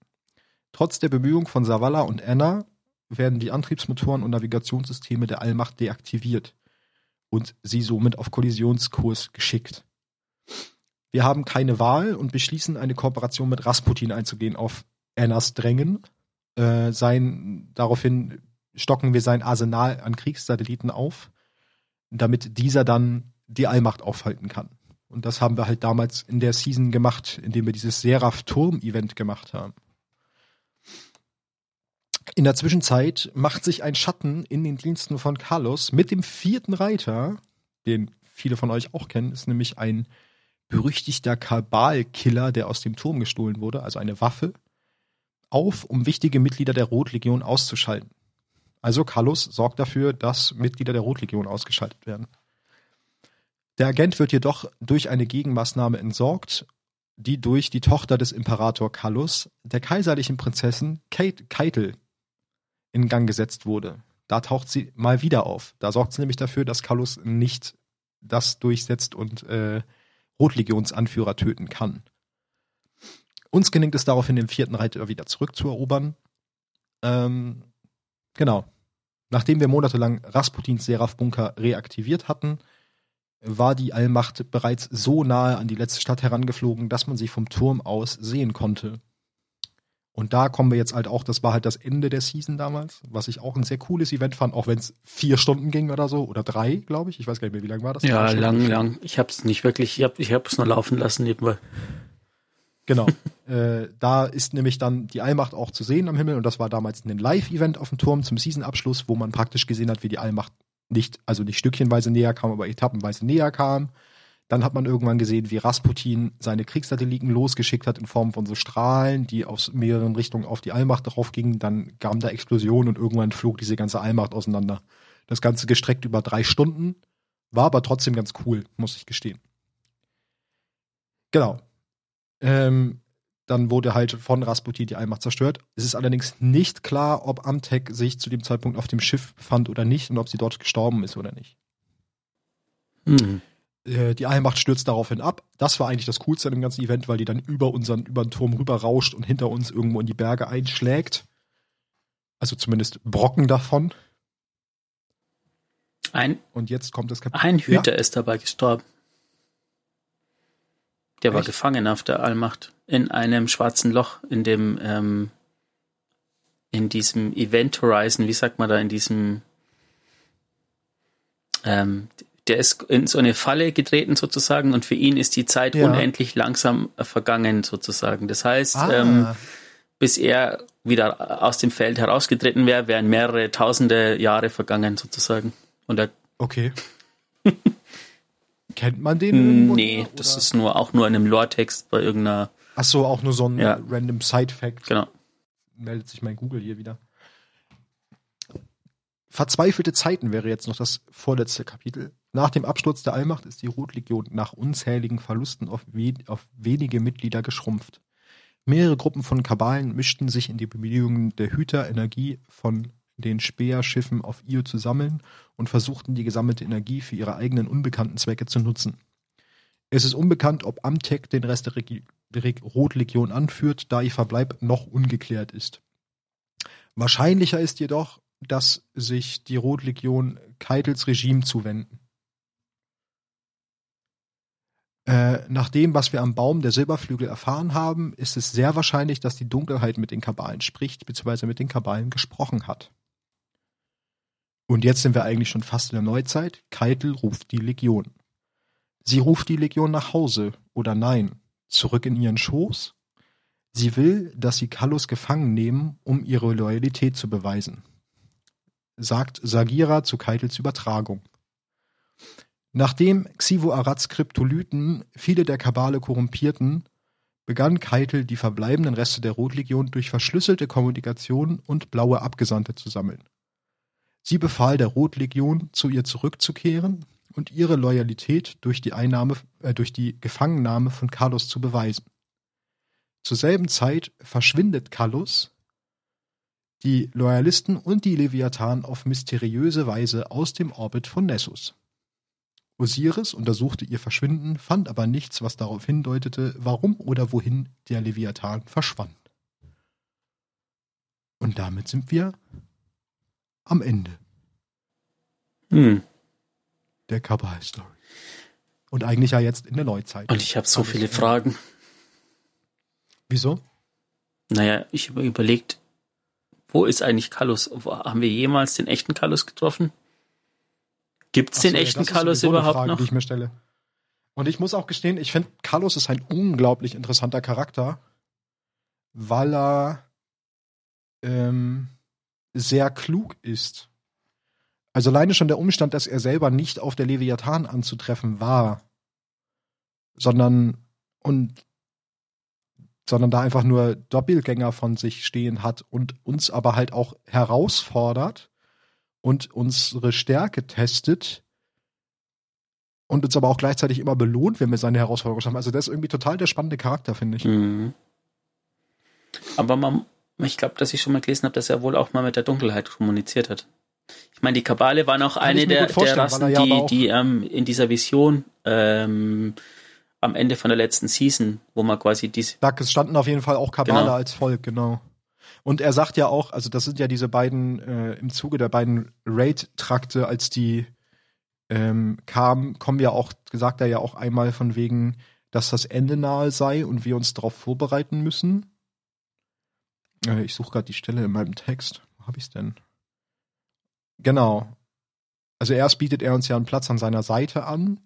S1: Trotz der Bemühungen von Zavala und Anna werden die Antriebsmotoren und Navigationssysteme der Allmacht deaktiviert und sie somit auf Kollisionskurs geschickt. Wir haben keine Wahl und beschließen, eine Kooperation mit Rasputin einzugehen auf Annas Drängen. Äh, sein, daraufhin stocken wir sein Arsenal an Kriegssatelliten auf, damit dieser dann die Allmacht aufhalten kann. Und das haben wir halt damals in der Season gemacht, indem wir dieses Seraph-Turm-Event gemacht haben. In der Zwischenzeit macht sich ein Schatten in den Diensten von Carlos mit dem vierten Reiter, den viele von euch auch kennen, ist nämlich ein berüchtigter Kabal-Killer, der aus dem Turm gestohlen wurde, also eine Waffe, auf, um wichtige Mitglieder der Rotlegion auszuschalten. Also Carlos sorgt dafür, dass Mitglieder der Rotlegion ausgeschaltet werden. Der Agent wird jedoch durch eine Gegenmaßnahme entsorgt, die durch die Tochter des Imperator Carlos, der kaiserlichen Prinzessin Kate Keitel, in Gang gesetzt wurde. Da taucht sie mal wieder auf. Da sorgt sie nämlich dafür, dass Kallus nicht das durchsetzt und äh, Rotlegionsanführer töten kann. Uns gelingt es daraufhin, den vierten Reiter wieder zurückzuerobern. Ähm, genau. Nachdem wir monatelang Rasputins Seraph-Bunker reaktiviert hatten, war die Allmacht bereits so nahe an die letzte Stadt herangeflogen, dass man sie vom Turm aus sehen konnte. Und da kommen wir jetzt halt auch, das war halt das Ende der Season damals, was ich auch ein sehr cooles Event fand, auch wenn es vier Stunden ging oder so, oder drei, glaube ich. Ich weiß gar nicht mehr, wie lange war das?
S2: Ja, lang, lang. Ich habe es nicht wirklich, ich habe ich es nur laufen lassen nebenbei.
S1: Genau. äh, da ist nämlich dann die Allmacht auch zu sehen am Himmel und das war damals ein Live-Event auf dem Turm zum Season-Abschluss, wo man praktisch gesehen hat, wie die Allmacht nicht, also nicht stückchenweise näher kam, aber etappenweise näher kam. Dann hat man irgendwann gesehen, wie Rasputin seine Kriegssatelliten losgeschickt hat in Form von so Strahlen, die aus mehreren Richtungen auf die Allmacht drauf gingen. Dann kam da Explosion und irgendwann flog diese ganze Allmacht auseinander. Das Ganze gestreckt über drei Stunden, war aber trotzdem ganz cool, muss ich gestehen. Genau. Ähm, dann wurde halt von Rasputin die Allmacht zerstört. Es ist allerdings nicht klar, ob Amtek sich zu dem Zeitpunkt auf dem Schiff befand oder nicht und ob sie dort gestorben ist oder nicht. Mhm. Äh, die Allmacht stürzt daraufhin ab. Das war eigentlich das Coolste an dem ganzen Event, weil die dann über unseren, über den Turm rüber rauscht und hinter uns irgendwo in die Berge einschlägt. Also zumindest Brocken davon.
S2: Ein,
S1: und jetzt kommt das Kapitel.
S2: Ein Hüter ja? ist dabei gestorben. Der Echt? war gefangen auf der Allmacht in einem schwarzen Loch, in dem, ähm, in diesem Event Horizon, wie sagt man da, in diesem, ähm, der ist in so eine Falle getreten sozusagen und für ihn ist die Zeit ja. unendlich langsam vergangen sozusagen. Das heißt, ah. ähm, bis er wieder aus dem Feld herausgetreten wäre, wären mehrere tausende Jahre vergangen sozusagen. Und er
S1: okay. Kennt man den? Irgendwo
S2: nee, oder? das ist nur auch nur in einem Lore-Text bei irgendeiner.
S1: Ach so, auch nur so ein ja. random Side-Fact.
S2: Genau.
S1: Meldet sich mein Google hier wieder. Verzweifelte Zeiten wäre jetzt noch das vorletzte Kapitel. Nach dem Absturz der Allmacht ist die Rotlegion nach unzähligen Verlusten auf, we auf wenige Mitglieder geschrumpft. Mehrere Gruppen von Kabalen mischten sich in die Bemühungen der Hüter, Energie von den Speerschiffen auf Io zu sammeln und versuchten die gesammelte Energie für ihre eigenen unbekannten Zwecke zu nutzen. Es ist unbekannt, ob Amtek den Rest der, der Rotlegion anführt, da ihr Verbleib noch ungeklärt ist. Wahrscheinlicher ist jedoch, dass sich die Rotlegion Keitels Regime zuwenden. Äh, nach dem, was wir am Baum der Silberflügel erfahren haben, ist es sehr wahrscheinlich, dass die Dunkelheit mit den Kabalen spricht, beziehungsweise mit den Kabalen gesprochen hat. Und jetzt sind wir eigentlich schon fast in der Neuzeit. Keitel ruft die Legion. Sie ruft die Legion nach Hause oder nein, zurück in ihren Schoß. Sie will, dass sie Kallus gefangen nehmen, um ihre Loyalität zu beweisen sagt Sagira zu Keitels Übertragung. Nachdem Xivo Arats Kryptolyten viele der Kabale korrumpierten, begann Keitel die verbleibenden Reste der Rotlegion durch verschlüsselte Kommunikation und blaue Abgesandte zu sammeln. Sie befahl der Rotlegion, zu ihr zurückzukehren und ihre Loyalität durch die Einnahme, äh, durch die Gefangennahme von Carlos zu beweisen. Zur selben Zeit verschwindet Carlos, die Loyalisten und die Leviathan auf mysteriöse Weise aus dem Orbit von Nessus. Osiris untersuchte ihr Verschwinden, fand aber nichts, was darauf hindeutete, warum oder wohin der Leviathan verschwand. Und damit sind wir am Ende
S2: hm.
S1: der Kabal-Story. Und eigentlich ja jetzt in der Neuzeit.
S2: Und ich habe so viele Fragen.
S1: Wieso?
S2: Naja, ich habe überlegt, wo ist eigentlich Kallus? Haben wir jemals den echten Kallus getroffen? Gibt es den so, echten ja, Kallus überhaupt Frage, noch?
S1: Die ich mir stelle. Und ich muss auch gestehen, ich finde, Kallus ist ein unglaublich interessanter Charakter, weil er ähm, sehr klug ist. Also alleine schon der Umstand, dass er selber nicht auf der Leviathan anzutreffen war, sondern und sondern da einfach nur Doppelgänger von sich stehen hat und uns aber halt auch herausfordert und unsere Stärke testet und uns aber auch gleichzeitig immer belohnt, wenn wir seine Herausforderung schaffen. Also das ist irgendwie total der spannende Charakter, finde ich.
S2: Mhm. Aber man, ich glaube, dass ich schon mal gelesen habe, dass er wohl auch mal mit der Dunkelheit kommuniziert hat. Ich meine, die Kabale waren auch eine der, der Rassen, ja die, die ähm, in dieser Vision ähm, am Ende von der letzten Season, wo man quasi diese.
S1: Da standen auf jeden Fall auch Kabale genau. als Volk, genau. Und er sagt ja auch, also das sind ja diese beiden, äh, im Zuge der beiden Raid-Trakte, als die ähm, kamen, kommen ja auch, gesagt er ja auch einmal von wegen, dass das Ende nahe sei und wir uns darauf vorbereiten müssen. Äh, ich suche gerade die Stelle in meinem Text. Wo habe ich's denn? Genau. Also erst bietet er uns ja einen Platz an seiner Seite an.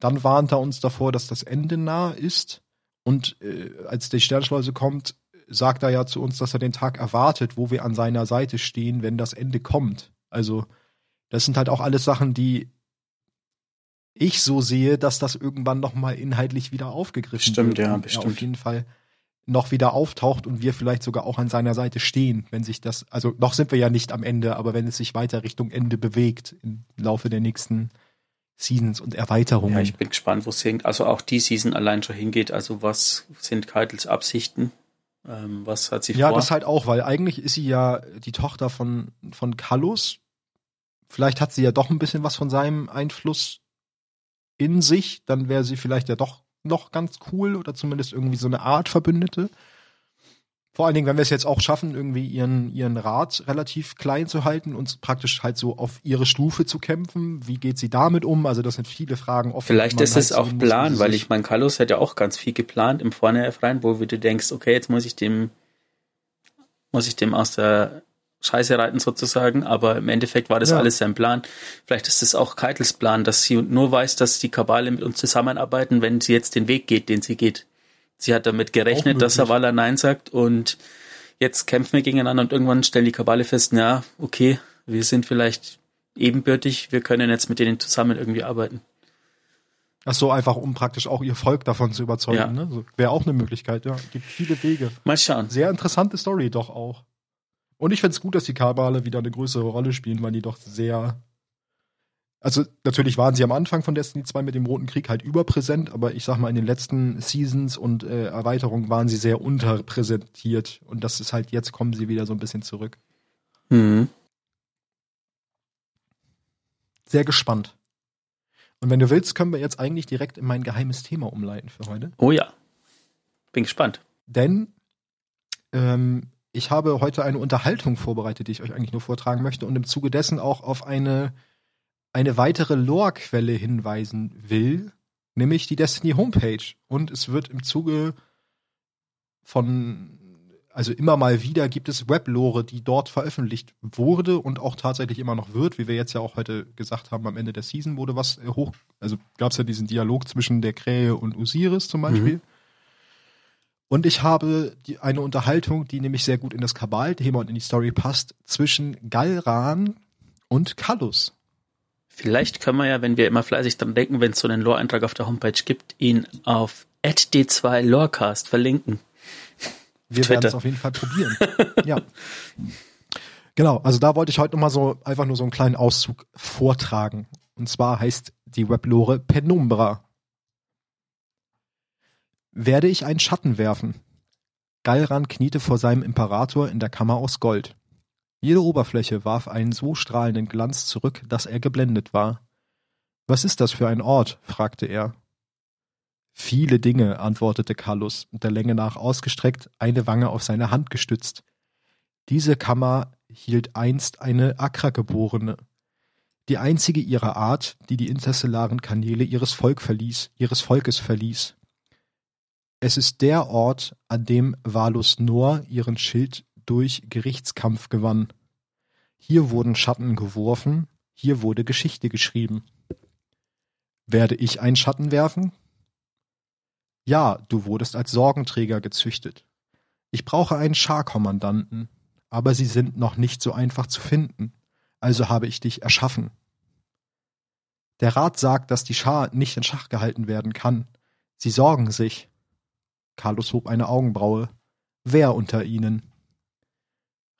S1: Dann warnt er uns davor, dass das Ende nahe ist. Und äh, als die Sternschleuse kommt, sagt er ja zu uns, dass er den Tag erwartet, wo wir an seiner Seite stehen, wenn das Ende kommt. Also das sind halt auch alles Sachen, die ich so sehe, dass das irgendwann noch mal inhaltlich wieder aufgegriffen
S2: Stimmt, wird. Stimmt, ja, bestimmt.
S1: auf jeden Fall noch wieder auftaucht und wir vielleicht sogar auch an seiner Seite stehen, wenn sich das, also noch sind wir ja nicht am Ende, aber wenn es sich weiter Richtung Ende bewegt im Laufe der nächsten Seasons und Erweiterungen. Ja,
S2: ich bin gespannt, wo es hingeht. Also auch die Season allein schon hingeht. Also was sind Keitels Absichten? Ähm, was hat sie
S1: ja, vor? Ja, das halt auch, weil eigentlich ist sie ja die Tochter von, von Kallus. Vielleicht hat sie ja doch ein bisschen was von seinem Einfluss in sich. Dann wäre sie vielleicht ja doch noch ganz cool oder zumindest irgendwie so eine Art Verbündete. Vor allen Dingen, wenn wir es jetzt auch schaffen, irgendwie ihren, ihren Rat relativ klein zu halten und praktisch halt so auf ihre Stufe zu kämpfen. Wie geht sie damit um? Also das sind viele Fragen
S2: offen. Vielleicht ist halt es auch Plan, weil ich mein Carlos hat ja auch ganz viel geplant im Vorne rein, wo du denkst, okay, jetzt muss ich dem, muss ich dem aus der Scheiße reiten sozusagen, aber im Endeffekt war das ja. alles sein Plan. Vielleicht ist es auch Keitels Plan, dass sie nur weiß, dass die Kabale mit uns zusammenarbeiten, wenn sie jetzt den Weg geht, den sie geht. Sie hat damit gerechnet, dass Savala Nein sagt und jetzt kämpfen wir gegeneinander und irgendwann stellen die Kabale fest, ja, okay, wir sind vielleicht ebenbürtig, wir können jetzt mit denen zusammen irgendwie arbeiten.
S1: Ach so, einfach um praktisch auch ihr Volk davon zu überzeugen. Ja. Ne? So, Wäre auch eine Möglichkeit, ja. Gibt viele Wege.
S2: Mal schauen.
S1: Sehr interessante Story doch auch. Und ich find's gut, dass die Kabale wieder eine größere Rolle spielen, weil die doch sehr. Also natürlich waren sie am Anfang von Destiny 2 mit dem Roten Krieg halt überpräsent, aber ich sag mal, in den letzten Seasons und äh, Erweiterungen waren sie sehr unterpräsentiert. Und das ist halt, jetzt kommen sie wieder so ein bisschen zurück. Mhm. Sehr gespannt. Und wenn du willst, können wir jetzt eigentlich direkt in mein geheimes Thema umleiten für heute.
S2: Oh ja. Bin gespannt.
S1: Denn ähm, ich habe heute eine Unterhaltung vorbereitet, die ich euch eigentlich nur vortragen möchte und im Zuge dessen auch auf eine, eine weitere Lore-Quelle hinweisen will, nämlich die Destiny Homepage. Und es wird im Zuge von, also immer mal wieder gibt es Weblore, die dort veröffentlicht wurde und auch tatsächlich immer noch wird, wie wir jetzt ja auch heute gesagt haben, am Ende der Season wurde was hoch, also gab es ja diesen Dialog zwischen der Krähe und Osiris zum Beispiel. Mhm. Und ich habe die, eine Unterhaltung, die nämlich sehr gut in das Kabal-Thema und in die Story passt, zwischen Galran und Kallus.
S2: Vielleicht können wir ja, wenn wir immer fleißig dran denken, wenn es so einen Lore-Eintrag auf der Homepage gibt, ihn auf d2 Lorecast verlinken.
S1: Wir werden es auf jeden Fall probieren. ja. Genau, also da wollte ich heute nochmal so einfach nur so einen kleinen Auszug vortragen. Und zwar heißt die Weblore Penumbra werde ich einen Schatten werfen. Galran kniete vor seinem Imperator in der Kammer aus Gold. Jede Oberfläche warf einen so strahlenden Glanz zurück, dass er geblendet war. Was ist das für ein Ort? fragte er. Viele Dinge, antwortete Carlos, der Länge nach ausgestreckt, eine Wange auf seine Hand gestützt. Diese Kammer hielt einst eine Akra-Geborene, die einzige ihrer Art, die die interstellaren Kanäle ihres Volk verließ, ihres Volkes verließ. Es ist der Ort, an dem Valus Noor ihren Schild durch Gerichtskampf gewann. Hier wurden Schatten geworfen, hier wurde Geschichte geschrieben. Werde ich einen Schatten werfen? Ja, du wurdest als Sorgenträger gezüchtet. Ich brauche einen Scharkommandanten, aber sie sind noch nicht so einfach zu finden, also habe ich dich erschaffen. Der Rat sagt, dass die Schar nicht in Schach gehalten werden kann. Sie sorgen sich. Carlos hob eine Augenbraue. Wer unter ihnen?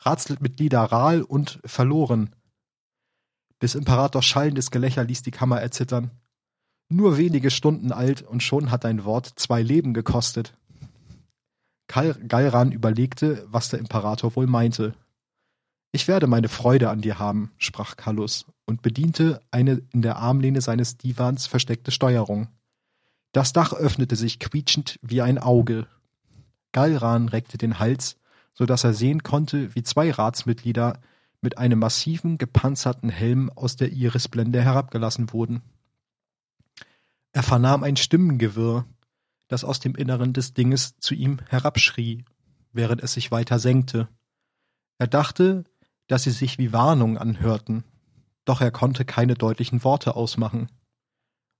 S1: Ratsmitglieder Rahl und verloren. Des Imperators schallendes Gelächter ließ die Kammer erzittern. Nur wenige Stunden alt und schon hat dein Wort zwei Leben gekostet. Galran überlegte, was der Imperator wohl meinte. Ich werde meine Freude an dir haben, sprach Kallus und bediente eine in der Armlehne seines Divans versteckte Steuerung. Das Dach öffnete sich quietschend wie ein Auge. Galran reckte den Hals, so dass er sehen konnte, wie zwei Ratsmitglieder mit einem massiven, gepanzerten Helm aus der Irisblende herabgelassen wurden. Er vernahm ein Stimmengewirr, das aus dem Inneren des Dinges zu ihm herabschrie, während es sich weiter senkte. Er dachte, dass sie sich wie Warnung anhörten, doch er konnte keine deutlichen Worte ausmachen.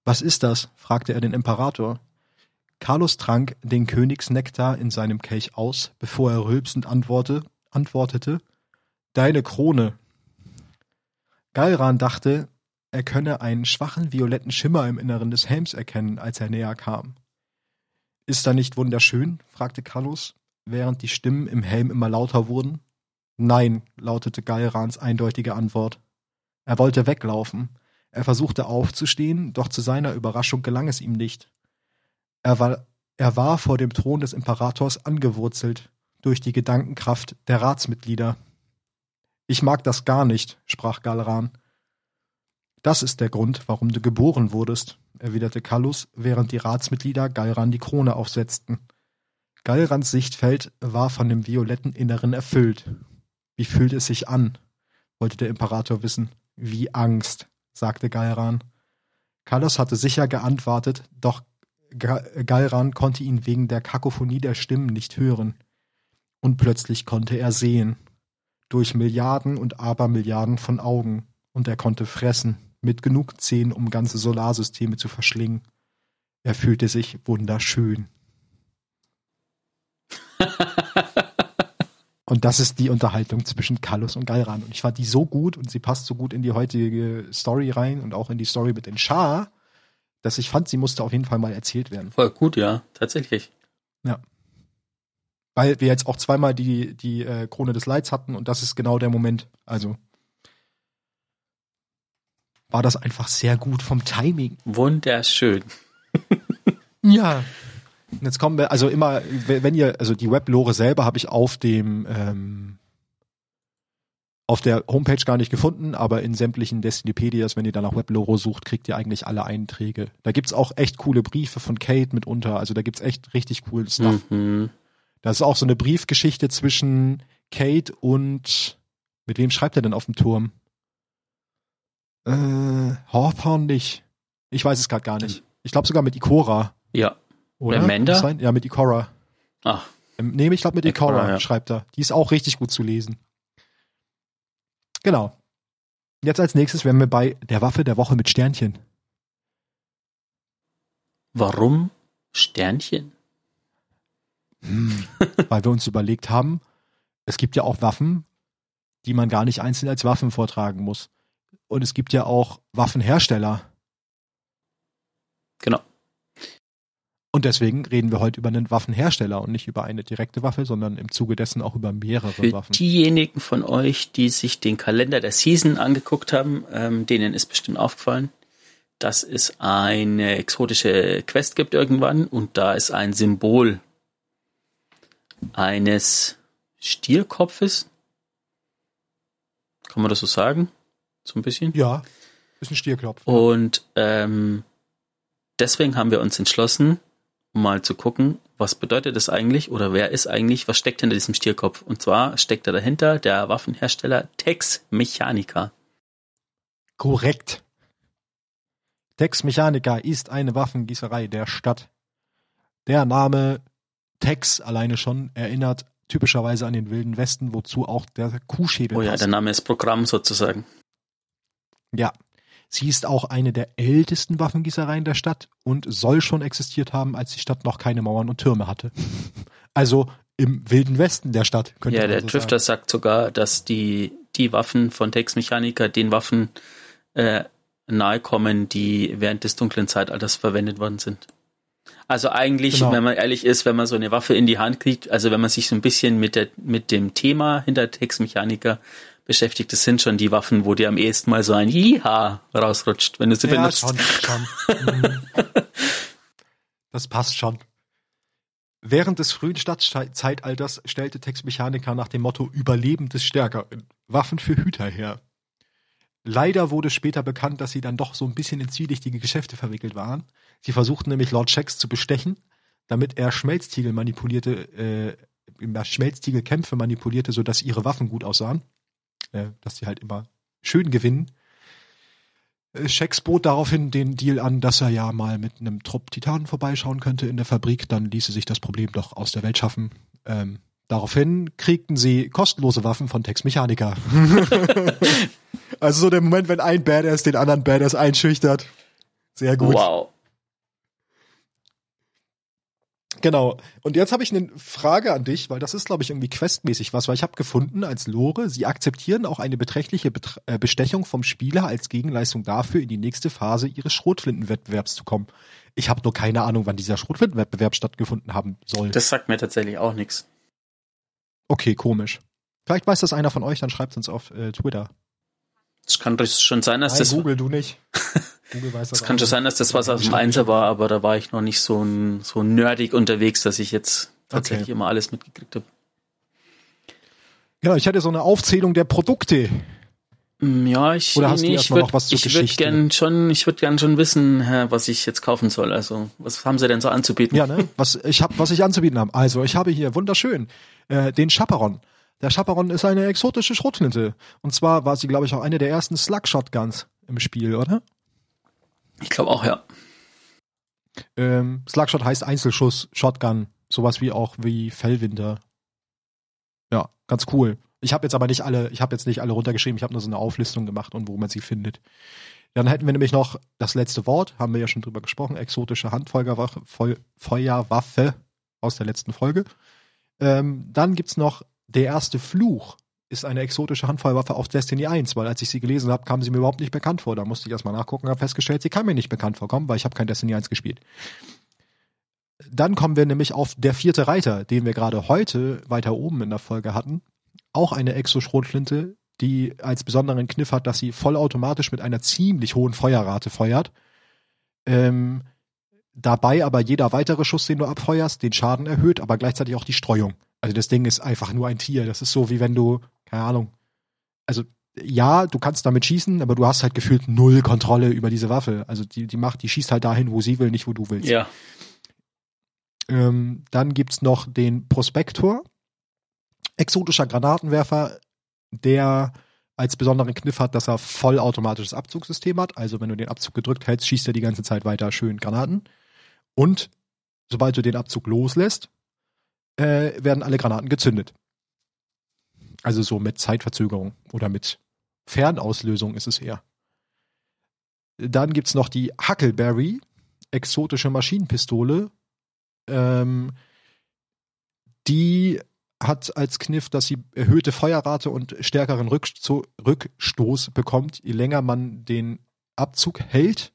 S1: Was ist das? fragte er den Imperator. Carlos trank den Königsnektar in seinem Kelch aus, bevor er rülpsend antworte, antwortete Deine Krone. Galran dachte, er könne einen schwachen violetten Schimmer im Inneren des Helms erkennen, als er näher kam. Ist er nicht wunderschön? fragte Carlos, während die Stimmen im Helm immer lauter wurden. Nein, lautete Galrans eindeutige Antwort. Er wollte weglaufen. Er versuchte aufzustehen, doch zu seiner Überraschung gelang es ihm nicht. Er war, er war vor dem Thron des Imperators angewurzelt durch die Gedankenkraft der Ratsmitglieder. Ich mag das gar nicht, sprach Galran. Das ist der Grund, warum du geboren wurdest, erwiderte Kallus, während die Ratsmitglieder Galran die Krone aufsetzten. Galrans Sichtfeld war von dem violetten Inneren erfüllt. Wie fühlt es sich an? wollte der Imperator wissen. Wie Angst, sagte Galran. Kallus hatte sicher geantwortet, doch Galran konnte ihn wegen der Kakophonie der Stimmen nicht hören. Und plötzlich konnte er sehen. Durch Milliarden und Abermilliarden von Augen. Und er konnte fressen, mit genug Zähnen, um ganze Solarsysteme zu verschlingen. Er fühlte sich wunderschön. und das ist die Unterhaltung zwischen Kallus und Galran. Und ich fand die so gut und sie passt so gut in die heutige Story rein und auch in die Story mit den Schar, dass ich fand, sie musste auf jeden Fall mal erzählt werden.
S2: Voll gut, ja, tatsächlich.
S1: Ja. Weil wir jetzt auch zweimal die, die äh, Krone des Leids hatten und das ist genau der Moment. Also war das einfach sehr gut vom Timing.
S2: Wunderschön.
S1: ja. Und jetzt kommen wir, also immer, wenn ihr, also die Weblore selber habe ich auf dem ähm, auf der Homepage gar nicht gefunden, aber in sämtlichen Destinipedias, wenn ihr dann nach Weblore sucht, kriegt ihr eigentlich alle Einträge. Da gibt's auch echt coole Briefe von Kate mitunter, also da gibt's echt richtig cool Stuff. Mhm. Da ist auch so eine Briefgeschichte zwischen Kate und mit wem schreibt er denn auf dem Turm? Äh, Hawthorne nicht. Ich weiß es gerade gar nicht. Ich glaube sogar mit Ikora.
S2: Ja. Oder? Amanda?
S1: Ja, mit Ikora.
S2: Ach.
S1: Ähm, nee, ich glaube mit Ikora, Ikora ja. schreibt er. Die ist auch richtig gut zu lesen. Genau. Jetzt als nächstes wären wir bei der Waffe der Woche mit Sternchen.
S2: Warum Sternchen?
S1: Hm, weil wir uns überlegt haben, es gibt ja auch Waffen, die man gar nicht einzeln als Waffen vortragen muss. Und es gibt ja auch Waffenhersteller.
S2: Genau.
S1: Und deswegen reden wir heute über einen Waffenhersteller und nicht über eine direkte Waffe, sondern im Zuge dessen auch über mehrere
S2: Für
S1: Waffen.
S2: Diejenigen von euch, die sich den Kalender der Season angeguckt haben, ähm, denen ist bestimmt aufgefallen, dass es eine exotische Quest gibt irgendwann und da ist ein Symbol eines Stierkopfes. Kann man das so sagen? So ein bisschen?
S1: Ja, ist ein Stierkopf.
S2: Und ähm, deswegen haben wir uns entschlossen, mal zu gucken, was bedeutet das eigentlich oder wer ist eigentlich, was steckt hinter diesem Stierkopf? Und zwar steckt da dahinter der Waffenhersteller Tex Mechanica.
S1: Korrekt. Tex Mechanica ist eine Waffengießerei der Stadt. Der Name Tex alleine schon erinnert typischerweise an den Wilden Westen, wozu auch der Kuhschädel
S2: Oh ja, passt. der Name ist Programm sozusagen.
S1: Ja, Sie ist auch eine der ältesten Waffengießereien der Stadt und soll schon existiert haben, als die Stadt noch keine Mauern und Türme hatte. Also im wilden Westen der Stadt.
S2: Könnte ja, der so Drifter sagen. sagt sogar, dass die, die Waffen von Tex Mechanica den Waffen äh, nahe kommen, die während des dunklen Zeitalters verwendet worden sind. Also eigentlich, genau. wenn man ehrlich ist, wenn man so eine Waffe in die Hand kriegt, also wenn man sich so ein bisschen mit, der, mit dem Thema hinter Tex Mechanica beschäftigt. Das sind schon die Waffen, wo dir am ehesten mal so ein Jiha rausrutscht, wenn du sie ja, benutzt. Schon, schon.
S1: Das passt schon. Während des frühen Stadtzeitalters stellte Tex Mechanica nach dem Motto Überleben des Stärkeren Waffen für Hüter her. Leider wurde später bekannt, dass sie dann doch so ein bisschen in zwielichtige Geschäfte verwickelt waren. Sie versuchten nämlich Lord Shax zu bestechen, damit er Schmelztiegel manipulierte, äh, Schmelztiegelkämpfe manipulierte, sodass ihre Waffen gut aussahen. Äh, dass sie halt immer schön gewinnen. Äh, Shax bot daraufhin den Deal an, dass er ja mal mit einem Trupp Titanen vorbeischauen könnte in der Fabrik. Dann ließe sich das Problem doch aus der Welt schaffen. Ähm, daraufhin kriegten sie kostenlose Waffen von Tex Mechanica. also so der Moment, wenn ein Badass den anderen Badass einschüchtert. Sehr gut.
S2: Wow.
S1: Genau. Und jetzt habe ich eine Frage an dich, weil das ist, glaube ich, irgendwie questmäßig was, weil ich habe gefunden als Lore, sie akzeptieren auch eine beträchtliche Bet äh, Bestechung vom Spieler als Gegenleistung dafür, in die nächste Phase ihres Schrotflintenwettbewerbs zu kommen. Ich habe nur keine Ahnung, wann dieser Schrotflintenwettbewerb stattgefunden haben soll.
S2: Das sagt mir tatsächlich auch nichts.
S1: Okay, komisch. Vielleicht weiß das einer von euch, dann schreibt uns auf äh, Twitter.
S2: Es kann schon sein, dass
S1: Nein,
S2: das.
S1: Google, du nicht.
S2: Google weiß das. Es kann schon sein, dass das was aus dem Einser war, aber da war ich noch nicht so, ein, so nerdig unterwegs, dass ich jetzt tatsächlich okay. immer alles mitgekriegt habe.
S1: Ja, ich hatte so eine Aufzählung der Produkte.
S2: Mm, ja, ich,
S1: Oder hast
S2: nee,
S1: du
S2: ich
S1: würde ich
S2: würd gern schon, ich würde gern schon wissen, was ich jetzt kaufen soll. Also, was haben Sie denn so anzubieten?
S1: Ja, ne? Was ich habe, was ich anzubieten habe. Also, ich habe hier wunderschön äh, den Chaperon. Der Chaperon ist eine exotische Schrotflinte. Und zwar war sie, glaube ich, auch eine der ersten Slug-Shotguns im Spiel, oder?
S2: Ich glaube auch, ja.
S1: Ähm, Slugshot heißt Einzelschuss, Shotgun, sowas wie auch wie Fellwinter. Ja, ganz cool. Ich habe jetzt aber nicht alle, ich habe jetzt nicht alle runtergeschrieben, ich habe nur so eine Auflistung gemacht und wo man sie findet. Dann hätten wir nämlich noch das letzte Wort, haben wir ja schon drüber gesprochen, exotische Handfeuerwaffe Feuerwaffe aus der letzten Folge. Ähm, dann gibt's noch der erste Fluch ist eine exotische Handfeuerwaffe auf Destiny 1, weil als ich sie gelesen habe, kam sie mir überhaupt nicht bekannt vor. Da musste ich erstmal nachgucken, habe festgestellt, sie kann mir nicht bekannt vorkommen, weil ich habe kein Destiny 1 gespielt. Dann kommen wir nämlich auf der vierte Reiter, den wir gerade heute weiter oben in der Folge hatten. Auch eine Exo-Schrotflinte, die als besonderen Kniff hat, dass sie vollautomatisch mit einer ziemlich hohen Feuerrate feuert. Ähm, dabei aber jeder weitere Schuss, den du abfeuerst, den Schaden erhöht, aber gleichzeitig auch die Streuung. Also das Ding ist einfach nur ein Tier. Das ist so wie wenn du keine Ahnung. Also ja, du kannst damit schießen, aber du hast halt gefühlt null Kontrolle über diese Waffe. Also die, die macht, die schießt halt dahin, wo sie will, nicht wo du willst.
S2: Ja.
S1: Ähm, dann gibt's noch den Prospektor. Exotischer Granatenwerfer, der als besonderen Kniff hat, dass er vollautomatisches Abzugssystem hat. Also wenn du den Abzug gedrückt hältst, schießt er die ganze Zeit weiter schön Granaten. Und sobald du den Abzug loslässt, äh, werden alle Granaten gezündet. Also so mit Zeitverzögerung oder mit Fernauslösung ist es eher. Dann gibt's noch die Huckleberry, exotische Maschinenpistole. Ähm, die hat als Kniff, dass sie erhöhte Feuerrate und stärkeren Rückstoß bekommt, je länger man den Abzug hält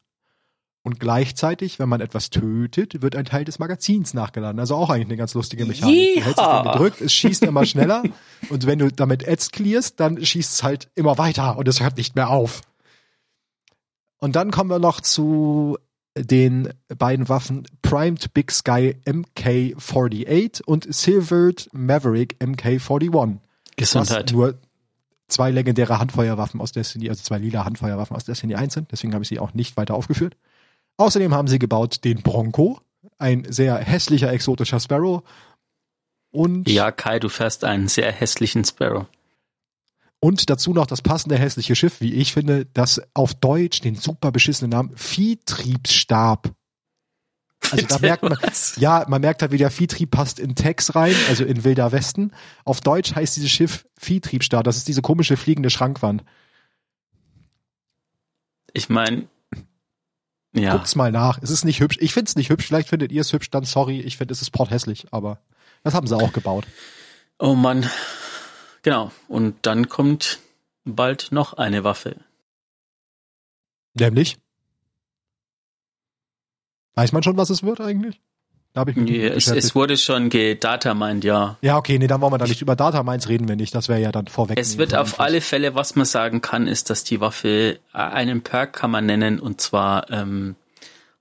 S1: und gleichzeitig, wenn man etwas tötet, wird ein Teil des Magazins nachgeladen. Also auch eigentlich eine ganz lustige Mechanik.
S2: Yeah.
S1: Du hältst es gedrückt, es schießt immer schneller. und wenn du damit Ads clearst, dann schießt es halt immer weiter und es hört nicht mehr auf. Und dann kommen wir noch zu den beiden Waffen Primed Big Sky MK48 und Silvered Maverick MK41.
S2: Gesundheit.
S1: Nur zwei legendäre Handfeuerwaffen aus Destiny, also zwei lila Handfeuerwaffen aus Destiny 1 sind. Deswegen habe ich sie auch nicht weiter aufgeführt. Außerdem haben sie gebaut den Bronco, ein sehr hässlicher exotischer Sparrow. Und
S2: ja, Kai, du fährst einen sehr hässlichen Sparrow.
S1: Und dazu noch das passende hässliche Schiff, wie ich finde, das auf Deutsch den super beschissenen Namen Viehtriebsstab. Also da merkt man, ja, man merkt halt, wie der Viehtrieb passt in Tex rein, also in Wilder Westen. Auf Deutsch heißt dieses Schiff Viehtriebsstab. Das ist diese komische fliegende Schrankwand.
S2: Ich meine,
S1: ja. Guckt's mal nach. Es ist nicht hübsch. Ich find's nicht hübsch. Vielleicht findet ihr es hübsch, dann sorry. Ich finde, es ist porthässlich, aber das haben sie auch gebaut.
S2: Oh Mann. Genau. Und dann kommt bald noch eine Waffe.
S1: Nämlich? Weiß man schon, was es wird eigentlich?
S2: Da hab ich mich ja, es, es, wurde schon gedatamined, ja.
S1: Ja, okay, nee, dann wollen wir da nicht über Datamines reden wir nicht. Das wäre ja dann vorweg.
S2: Es wird auf alle Fälle, was man sagen kann, ist, dass die Waffe äh, einen Perk kann man nennen und zwar ähm,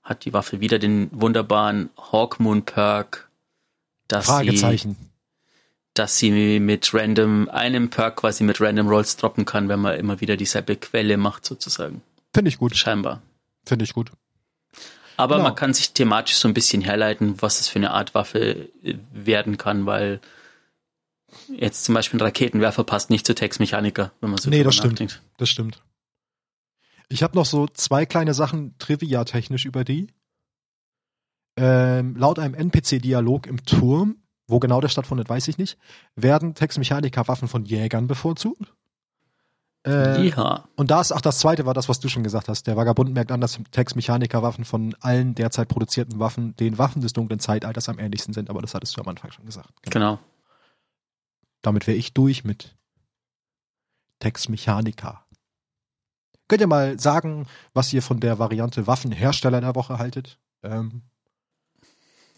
S2: hat die Waffe wieder den wunderbaren Hawkmoon Perk dass
S1: Fragezeichen.
S2: sie, dass sie mit random, einem Perk quasi mit random Rolls droppen kann, wenn man immer wieder dieselbe Quelle macht, sozusagen.
S1: Finde ich gut.
S2: Scheinbar.
S1: Finde ich gut.
S2: Aber
S1: Genau.
S2: man kann sich thematisch so ein bisschen herleiten, was es für eine Art Waffe äh, werden kann, weil jetzt zum Beispiel ein Raketenwerfer passt nicht zu Textmechaniker, wenn man so
S1: Nee, das stimmt.
S2: nachdenkt.
S1: Das stimmt. Ich habe noch so zwei kleine Sachen trivia-technisch über die. Ähm, laut einem NPC-Dialog im Turm, wo genau der stattfindet, weiß ich nicht, werden Textmechaniker-Waffen von Jägern bevorzugt. Äh,
S2: Ja,
S1: Und das, ach, das zweite war das, was du schon gesagt hast. Der Vagabund merkt an, dass Textmechaniker-Waffen von allen derzeit produzierten Waffen den Waffen des dunklen Zeitalters am ähnlichsten sind, aber das hattest du am Anfang schon gesagt. Genau.
S2: genau.
S1: Damit wäre ich durch mit Textmechanika. Könnt ihr mal sagen, was ihr von der Variante Waffenhersteller der Woche haltet? Ähm,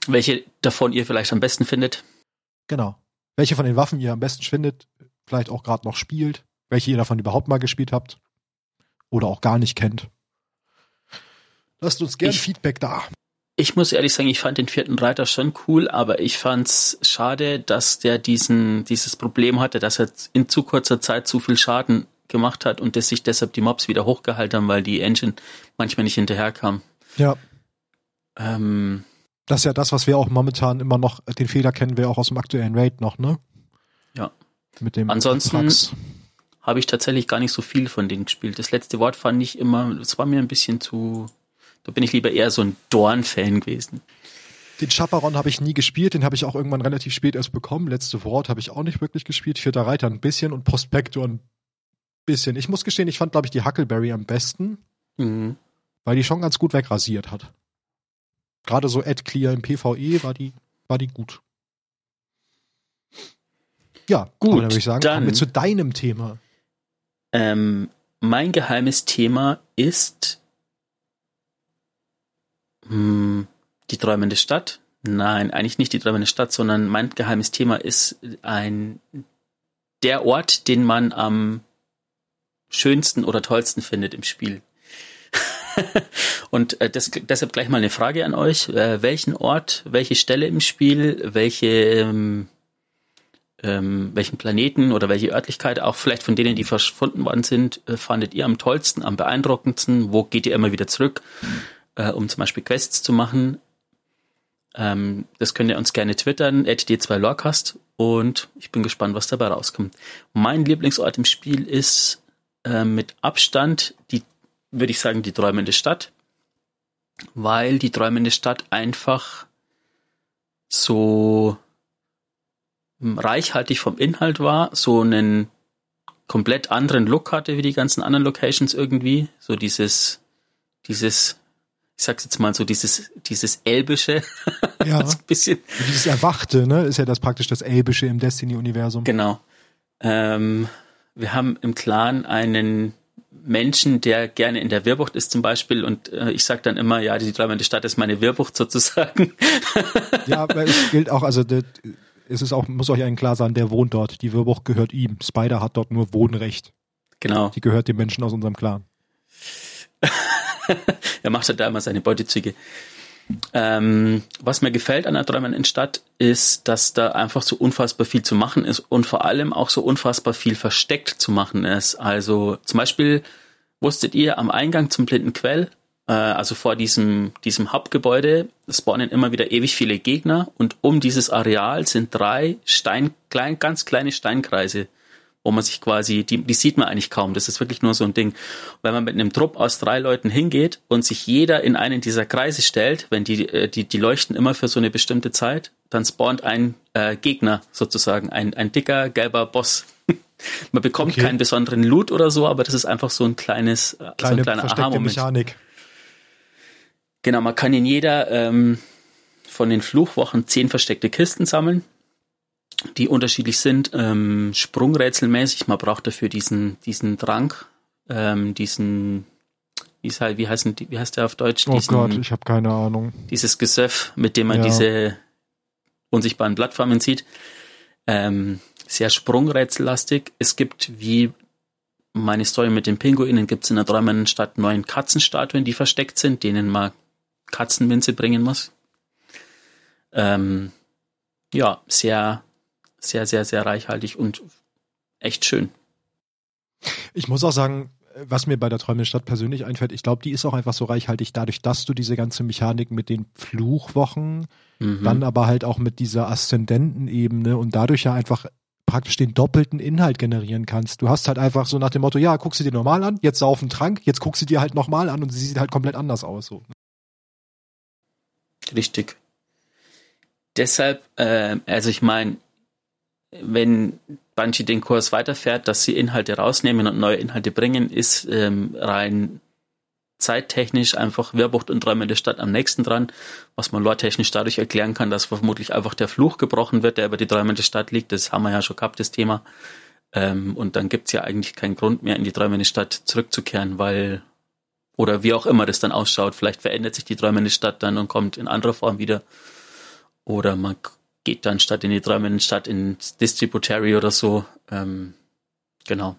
S2: Welche davon ihr vielleicht am besten findet?
S1: genau. Welche von den Waffen ihr am besten findet, vielleicht auch gerade noch spielt, welche ihr davon überhaupt mal gespielt habt oder auch gar nicht kennt. Lasst uns gerne Feedback da.
S2: Ich muss ehrlich sagen, ich fand den vierten Reiter schon cool, aber ich fand's schade, dass der diesen, dieses Problem hatte, dass er in zu kurzer Zeit zu viel Schaden gemacht hat und dass sich deshalb die Mobs wieder hochgehalten haben, weil die Engine manchmal nicht hinterherkam.
S1: Ja,
S2: Ähm,
S1: das ist ja das, was wir auch momentan immer noch, den Fehler kennen wir auch aus dem aktuellen Raid noch, ne?
S2: Ja.
S1: Mit dem
S2: Ansonsten-
S1: Trax.
S2: Habe ich tatsächlich gar nicht so viel von denen gespielt. Das letzte Wort fand ich immer, das war mir ein bisschen zu, da bin ich lieber eher so ein Dorn-Fan gewesen.
S1: Den Chaperon habe ich nie gespielt, den habe ich auch irgendwann relativ spät erst bekommen. Letzte Wort habe ich auch nicht wirklich gespielt. Vierter Reiter ein bisschen und Prospektor ein bisschen. Ich muss gestehen, ich fand, glaube ich, die Huckleberry am besten,
S2: Mhm.
S1: weil die schon ganz gut wegrasiert hat. Gerade so Ad Clear im PvE war die, war die gut. Ja,
S2: Gut,
S1: dann würde ich sagen,
S2: dann-
S1: kommen wir zu deinem Thema.
S2: Ähm, mein geheimes Thema ist hm, die träumende Stadt. Nein, eigentlich nicht die träumende Stadt, sondern mein geheimes Thema ist ein der Ort, den man am schönsten oder tollsten findet im Spiel. Und äh, das, deshalb gleich mal eine Frage an euch. Äh, welchen Ort, welche Stelle im Spiel, welche ähm, ähm, welchen Planeten oder welche Örtlichkeit, auch vielleicht von denen, die verschwunden worden sind, äh, fandet ihr am tollsten, am beeindruckendsten? Wo geht ihr immer wieder zurück, äh, um zum Beispiel Quests zu machen? Ähm, das könnt ihr uns gerne twittern, d2lorcast und ich bin gespannt, was dabei rauskommt. Mein Lieblingsort im Spiel ist äh, mit Abstand die, würde ich sagen, die träumende Stadt, weil die träumende Stadt einfach so reichhaltig vom Inhalt war, so einen komplett anderen Look hatte wie die ganzen anderen Locations irgendwie, so dieses, dieses, ich sag's jetzt mal so, dieses, dieses elbische,
S1: Ja,
S2: so ein bisschen,
S1: dieses Erwachte, ne, ist ja das praktisch das Elbische im Destiny-Universum.
S2: genau. Ähm, wir haben im Clan einen Menschen, der gerne in der Wirbucht ist zum Beispiel und äh, ich sag dann immer, ja, die träumende Stadt ist meine Wirbucht sozusagen.
S1: Ja, aber es gilt auch, also es ist auch, muss euch allen klar sein, der wohnt dort. Die Wirbucht gehört ihm. Spider hat dort nur Wohnrecht.
S2: genau.
S1: Die gehört den Menschen aus unserem Clan.
S2: er macht halt da immer seine Beutezüge. Ähm, was mir gefällt an der träumenden Stadt ist, dass da einfach so unfassbar viel zu machen ist und vor allem auch so unfassbar viel versteckt zu machen ist. Also zum Beispiel wusstet ihr am Eingang zum Blinden Quell, also vor diesem, diesem Hauptgebäude, spawnen immer wieder ewig viele Gegner und um dieses Areal sind drei Stein, klein, ganz kleine Steinkreise wo man sich quasi, die, die sieht man eigentlich kaum. Das ist wirklich nur so ein Ding. Wenn man mit einem Trupp aus drei Leuten hingeht und sich jeder in einen dieser Kreise stellt, wenn die, äh, die, die leuchten immer für so eine bestimmte Zeit, dann spawnt ein äh, Gegner sozusagen, ein, ein dicker, gelber Boss. man bekommt
S1: Okay.
S2: keinen besonderen Loot oder so, aber das ist einfach so ein kleines, äh, so ein
S1: Kleine
S2: kleiner Aha-Moment.
S1: Mechanik.
S2: Genau, man kann in jeder ähm, von den Fluchwochen zehn versteckte Kisten sammeln, die unterschiedlich sind, ähm, sprungrätselmäßig. Man braucht dafür diesen, diesen Trank, ähm, diesen, wie, ist halt, wie, heißen wie heißt der auf Deutsch?
S1: Oh
S2: diesen,
S1: Gott, ich habe keine Ahnung.
S2: dieses Gesöff, mit dem man
S1: Ja.
S2: diese unsichtbaren Plattformen sieht. Ähm, sehr sprungrätsellastig. Es gibt, wie meine Story mit den Pinguinen, gibt es in der träumenden Stadt neun Katzenstatuen, die versteckt sind, denen man Katzenminze bringen muss. Ähm, ja, sehr, sehr, sehr, sehr reichhaltig und echt schön.
S1: Ich muss auch sagen, was mir bei der träumenden Stadt persönlich einfällt, ich glaube, die ist auch einfach so reichhaltig dadurch, dass du diese ganze Mechanik mit den Fluchwochen, mhm. dann aber halt auch mit dieser Aszendentenebene und dadurch ja einfach praktisch den doppelten Inhalt generieren kannst. Du hast halt einfach so nach dem Motto, ja, guck sie dir normal an, jetzt sauf einen Trank, jetzt guck sie dir halt nochmal an und sie sieht halt komplett anders aus. So.
S2: Richtig. Deshalb, äh, also ich meine, wenn Bungie den Kurs weiterfährt, dass sie Inhalte rausnehmen und neue Inhalte bringen, ist ähm, rein zeittechnisch einfach Wehrbucht und Träume der Stadt am nächsten dran, was man lore-technisch dadurch erklären kann, dass vermutlich einfach der Fluch gebrochen wird, der über die Träume der Stadt liegt. Das haben wir ja schon gehabt, das Thema. Ähm, und dann gibt's ja eigentlich keinen Grund mehr, in die Träume der Stadt zurückzukehren, weil, oder wie auch immer das dann ausschaut, vielleicht verändert sich die Träume der Stadt dann und kommt in anderer Form wieder. Oder man geht dann statt in die träumende Stadt ins Distributary oder so. Ähm, genau.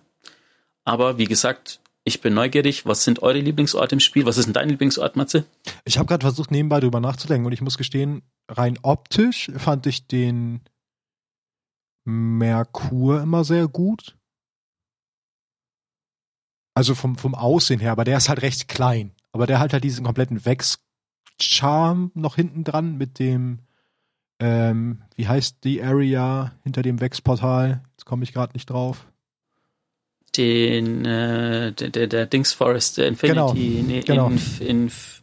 S2: Aber wie gesagt, ich bin neugierig. Was sind eure Lieblingsorte im Spiel? Was ist denn dein Lieblingsort, Matze?
S1: Ich habe gerade versucht, nebenbei drüber nachzudenken und ich muss gestehen, rein optisch fand ich den Merkur immer sehr gut. Also vom, vom Aussehen her, aber der ist halt recht klein. Aber der hat halt diesen kompletten Wex-Charme noch hinten dran mit dem ähm, wie heißt die Area hinter dem Wex-Portal? Jetzt komme ich gerade nicht drauf.
S2: Den, äh, der, der, der Dings Forest, der Infinity,
S1: genau,
S2: nee,
S1: genau.
S2: Inf, Inf.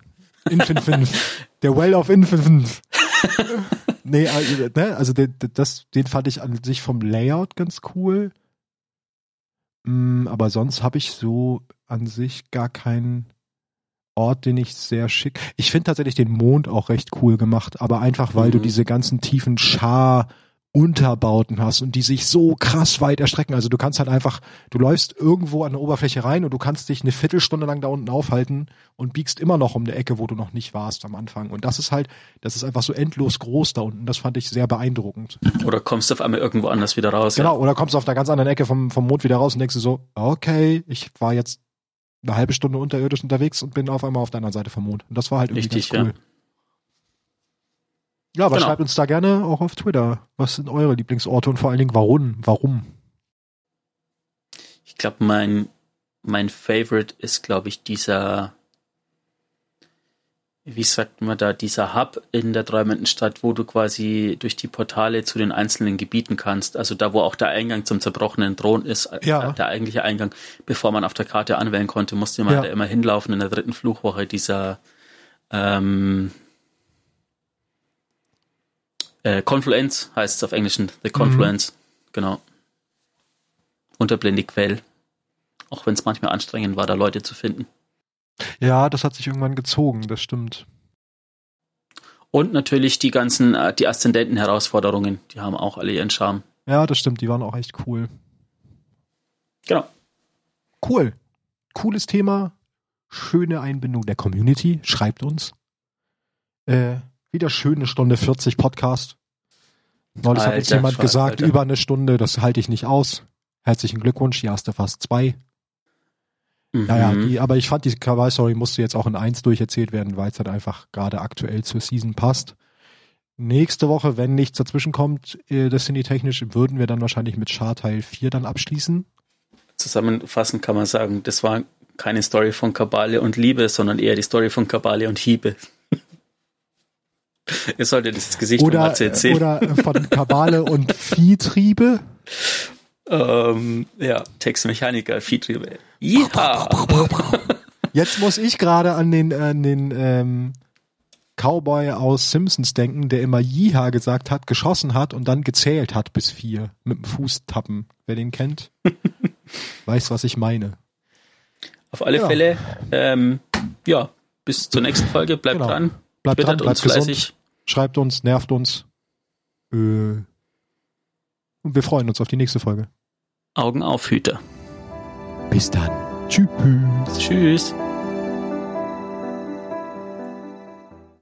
S1: Infinfinf. der Well of Infinfinf. nee, also, ne, also den, das, den fand ich an sich vom Layout ganz cool. Mm, aber sonst habe ich so an sich gar keinen Ort, den ich sehr schick. Ich finde tatsächlich den Mond auch recht cool gemacht, aber einfach weil mhm. du diese ganzen tiefen Schar Unterbauten hast und die sich so krass weit erstrecken. Also du kannst halt einfach, du läufst irgendwo an eine Oberfläche rein und du kannst dich eine Viertelstunde lang da unten aufhalten und biegst immer noch um eine Ecke, wo du noch nicht warst am Anfang. Und das ist halt, das ist einfach so endlos groß da unten. Das fand ich sehr beeindruckend.
S2: Oder kommst du auf einmal irgendwo anders wieder raus.
S1: Genau, ja. oder kommst du auf einer ganz anderen Ecke vom, vom Mond wieder raus und denkst du so, okay, ich war jetzt eine halbe Stunde unterirdisch unterwegs und bin auf einmal auf der anderen Seite vom Mond. Und das war halt irgendwie Richtig, ganz cool. Ja, ja aber genau. schreibt uns da gerne auch auf Twitter. Was sind eure Lieblingsorte und vor allen Dingen warum? Warum?
S2: Ich glaube, mein, mein Favorite ist, glaube ich, dieser wie sagt man da, dieser Hub in der träumenden Stadt, wo du quasi durch die Portale zu den einzelnen Gebieten kannst. Also da, wo auch der Eingang zum zerbrochenen Thron ist, äh, ja. der eigentliche Eingang, bevor man auf der Karte anwählen konnte, musste man ja. da immer hinlaufen in der dritten Fluchwoche dieser ähm, äh, Confluence heißt es auf Englischen, The Confluence, mhm. genau. Unterblende Quell. Auch wenn es manchmal anstrengend war, da Leute zu finden.
S1: Ja, das hat sich irgendwann gezogen, das stimmt.
S2: Und natürlich die ganzen, äh, die Aszendenten-Herausforderungen, die haben auch alle ihren Charme.
S1: Ja, das stimmt, die waren auch echt cool.
S2: Genau.
S1: Cool. Cooles Thema. Schöne Einbindung der Community. Schreibt uns. Äh, wieder schöne Stunde 40 Podcast. Neulich Alter, hat uns jemand gesagt, Alter. über eine Stunde, das halte ich nicht aus. Herzlichen Glückwunsch, hier hast du fast zwei. Mhm. Naja, die, aber ich fand, die Kawaii-Story musste jetzt auch in eins durcherzählt werden, weil es halt einfach gerade aktuell zur Season passt. Nächste Woche, wenn nichts dazwischen kommt, äh, Destiny-technisch, würden wir dann wahrscheinlich mit Char Teil 4 dann abschließen.
S2: Zusammenfassend kann man sagen, das war keine Story von Kabale und Liebe, sondern eher die Story von Kabale und Hiebe. Ihr solltet das Gesicht
S1: oder, von. Oder von Kabale und Viehtriebe.
S2: Ähm, ja, Textmechaniker, Viehtriebe. Ja.
S1: Jetzt muss ich gerade an den, an den ähm, Cowboy aus Simpsons denken, der immer Jiha gesagt hat, geschossen hat und dann gezählt hat bis vier mit dem Fußtappen. Wer den kennt, weiß, was ich meine.
S2: Auf alle ja. Fälle, ähm, ja, bis zur nächsten Folge. Bleibt genau. dran.
S1: Bleibt dran, bleibt gesund. Fleißig. Schreibt uns, nervt uns. Äh, und wir freuen uns auf die nächste Folge.
S2: Augen auf, Hüter.
S1: Bis dann. Tschüss.
S2: Tschüss.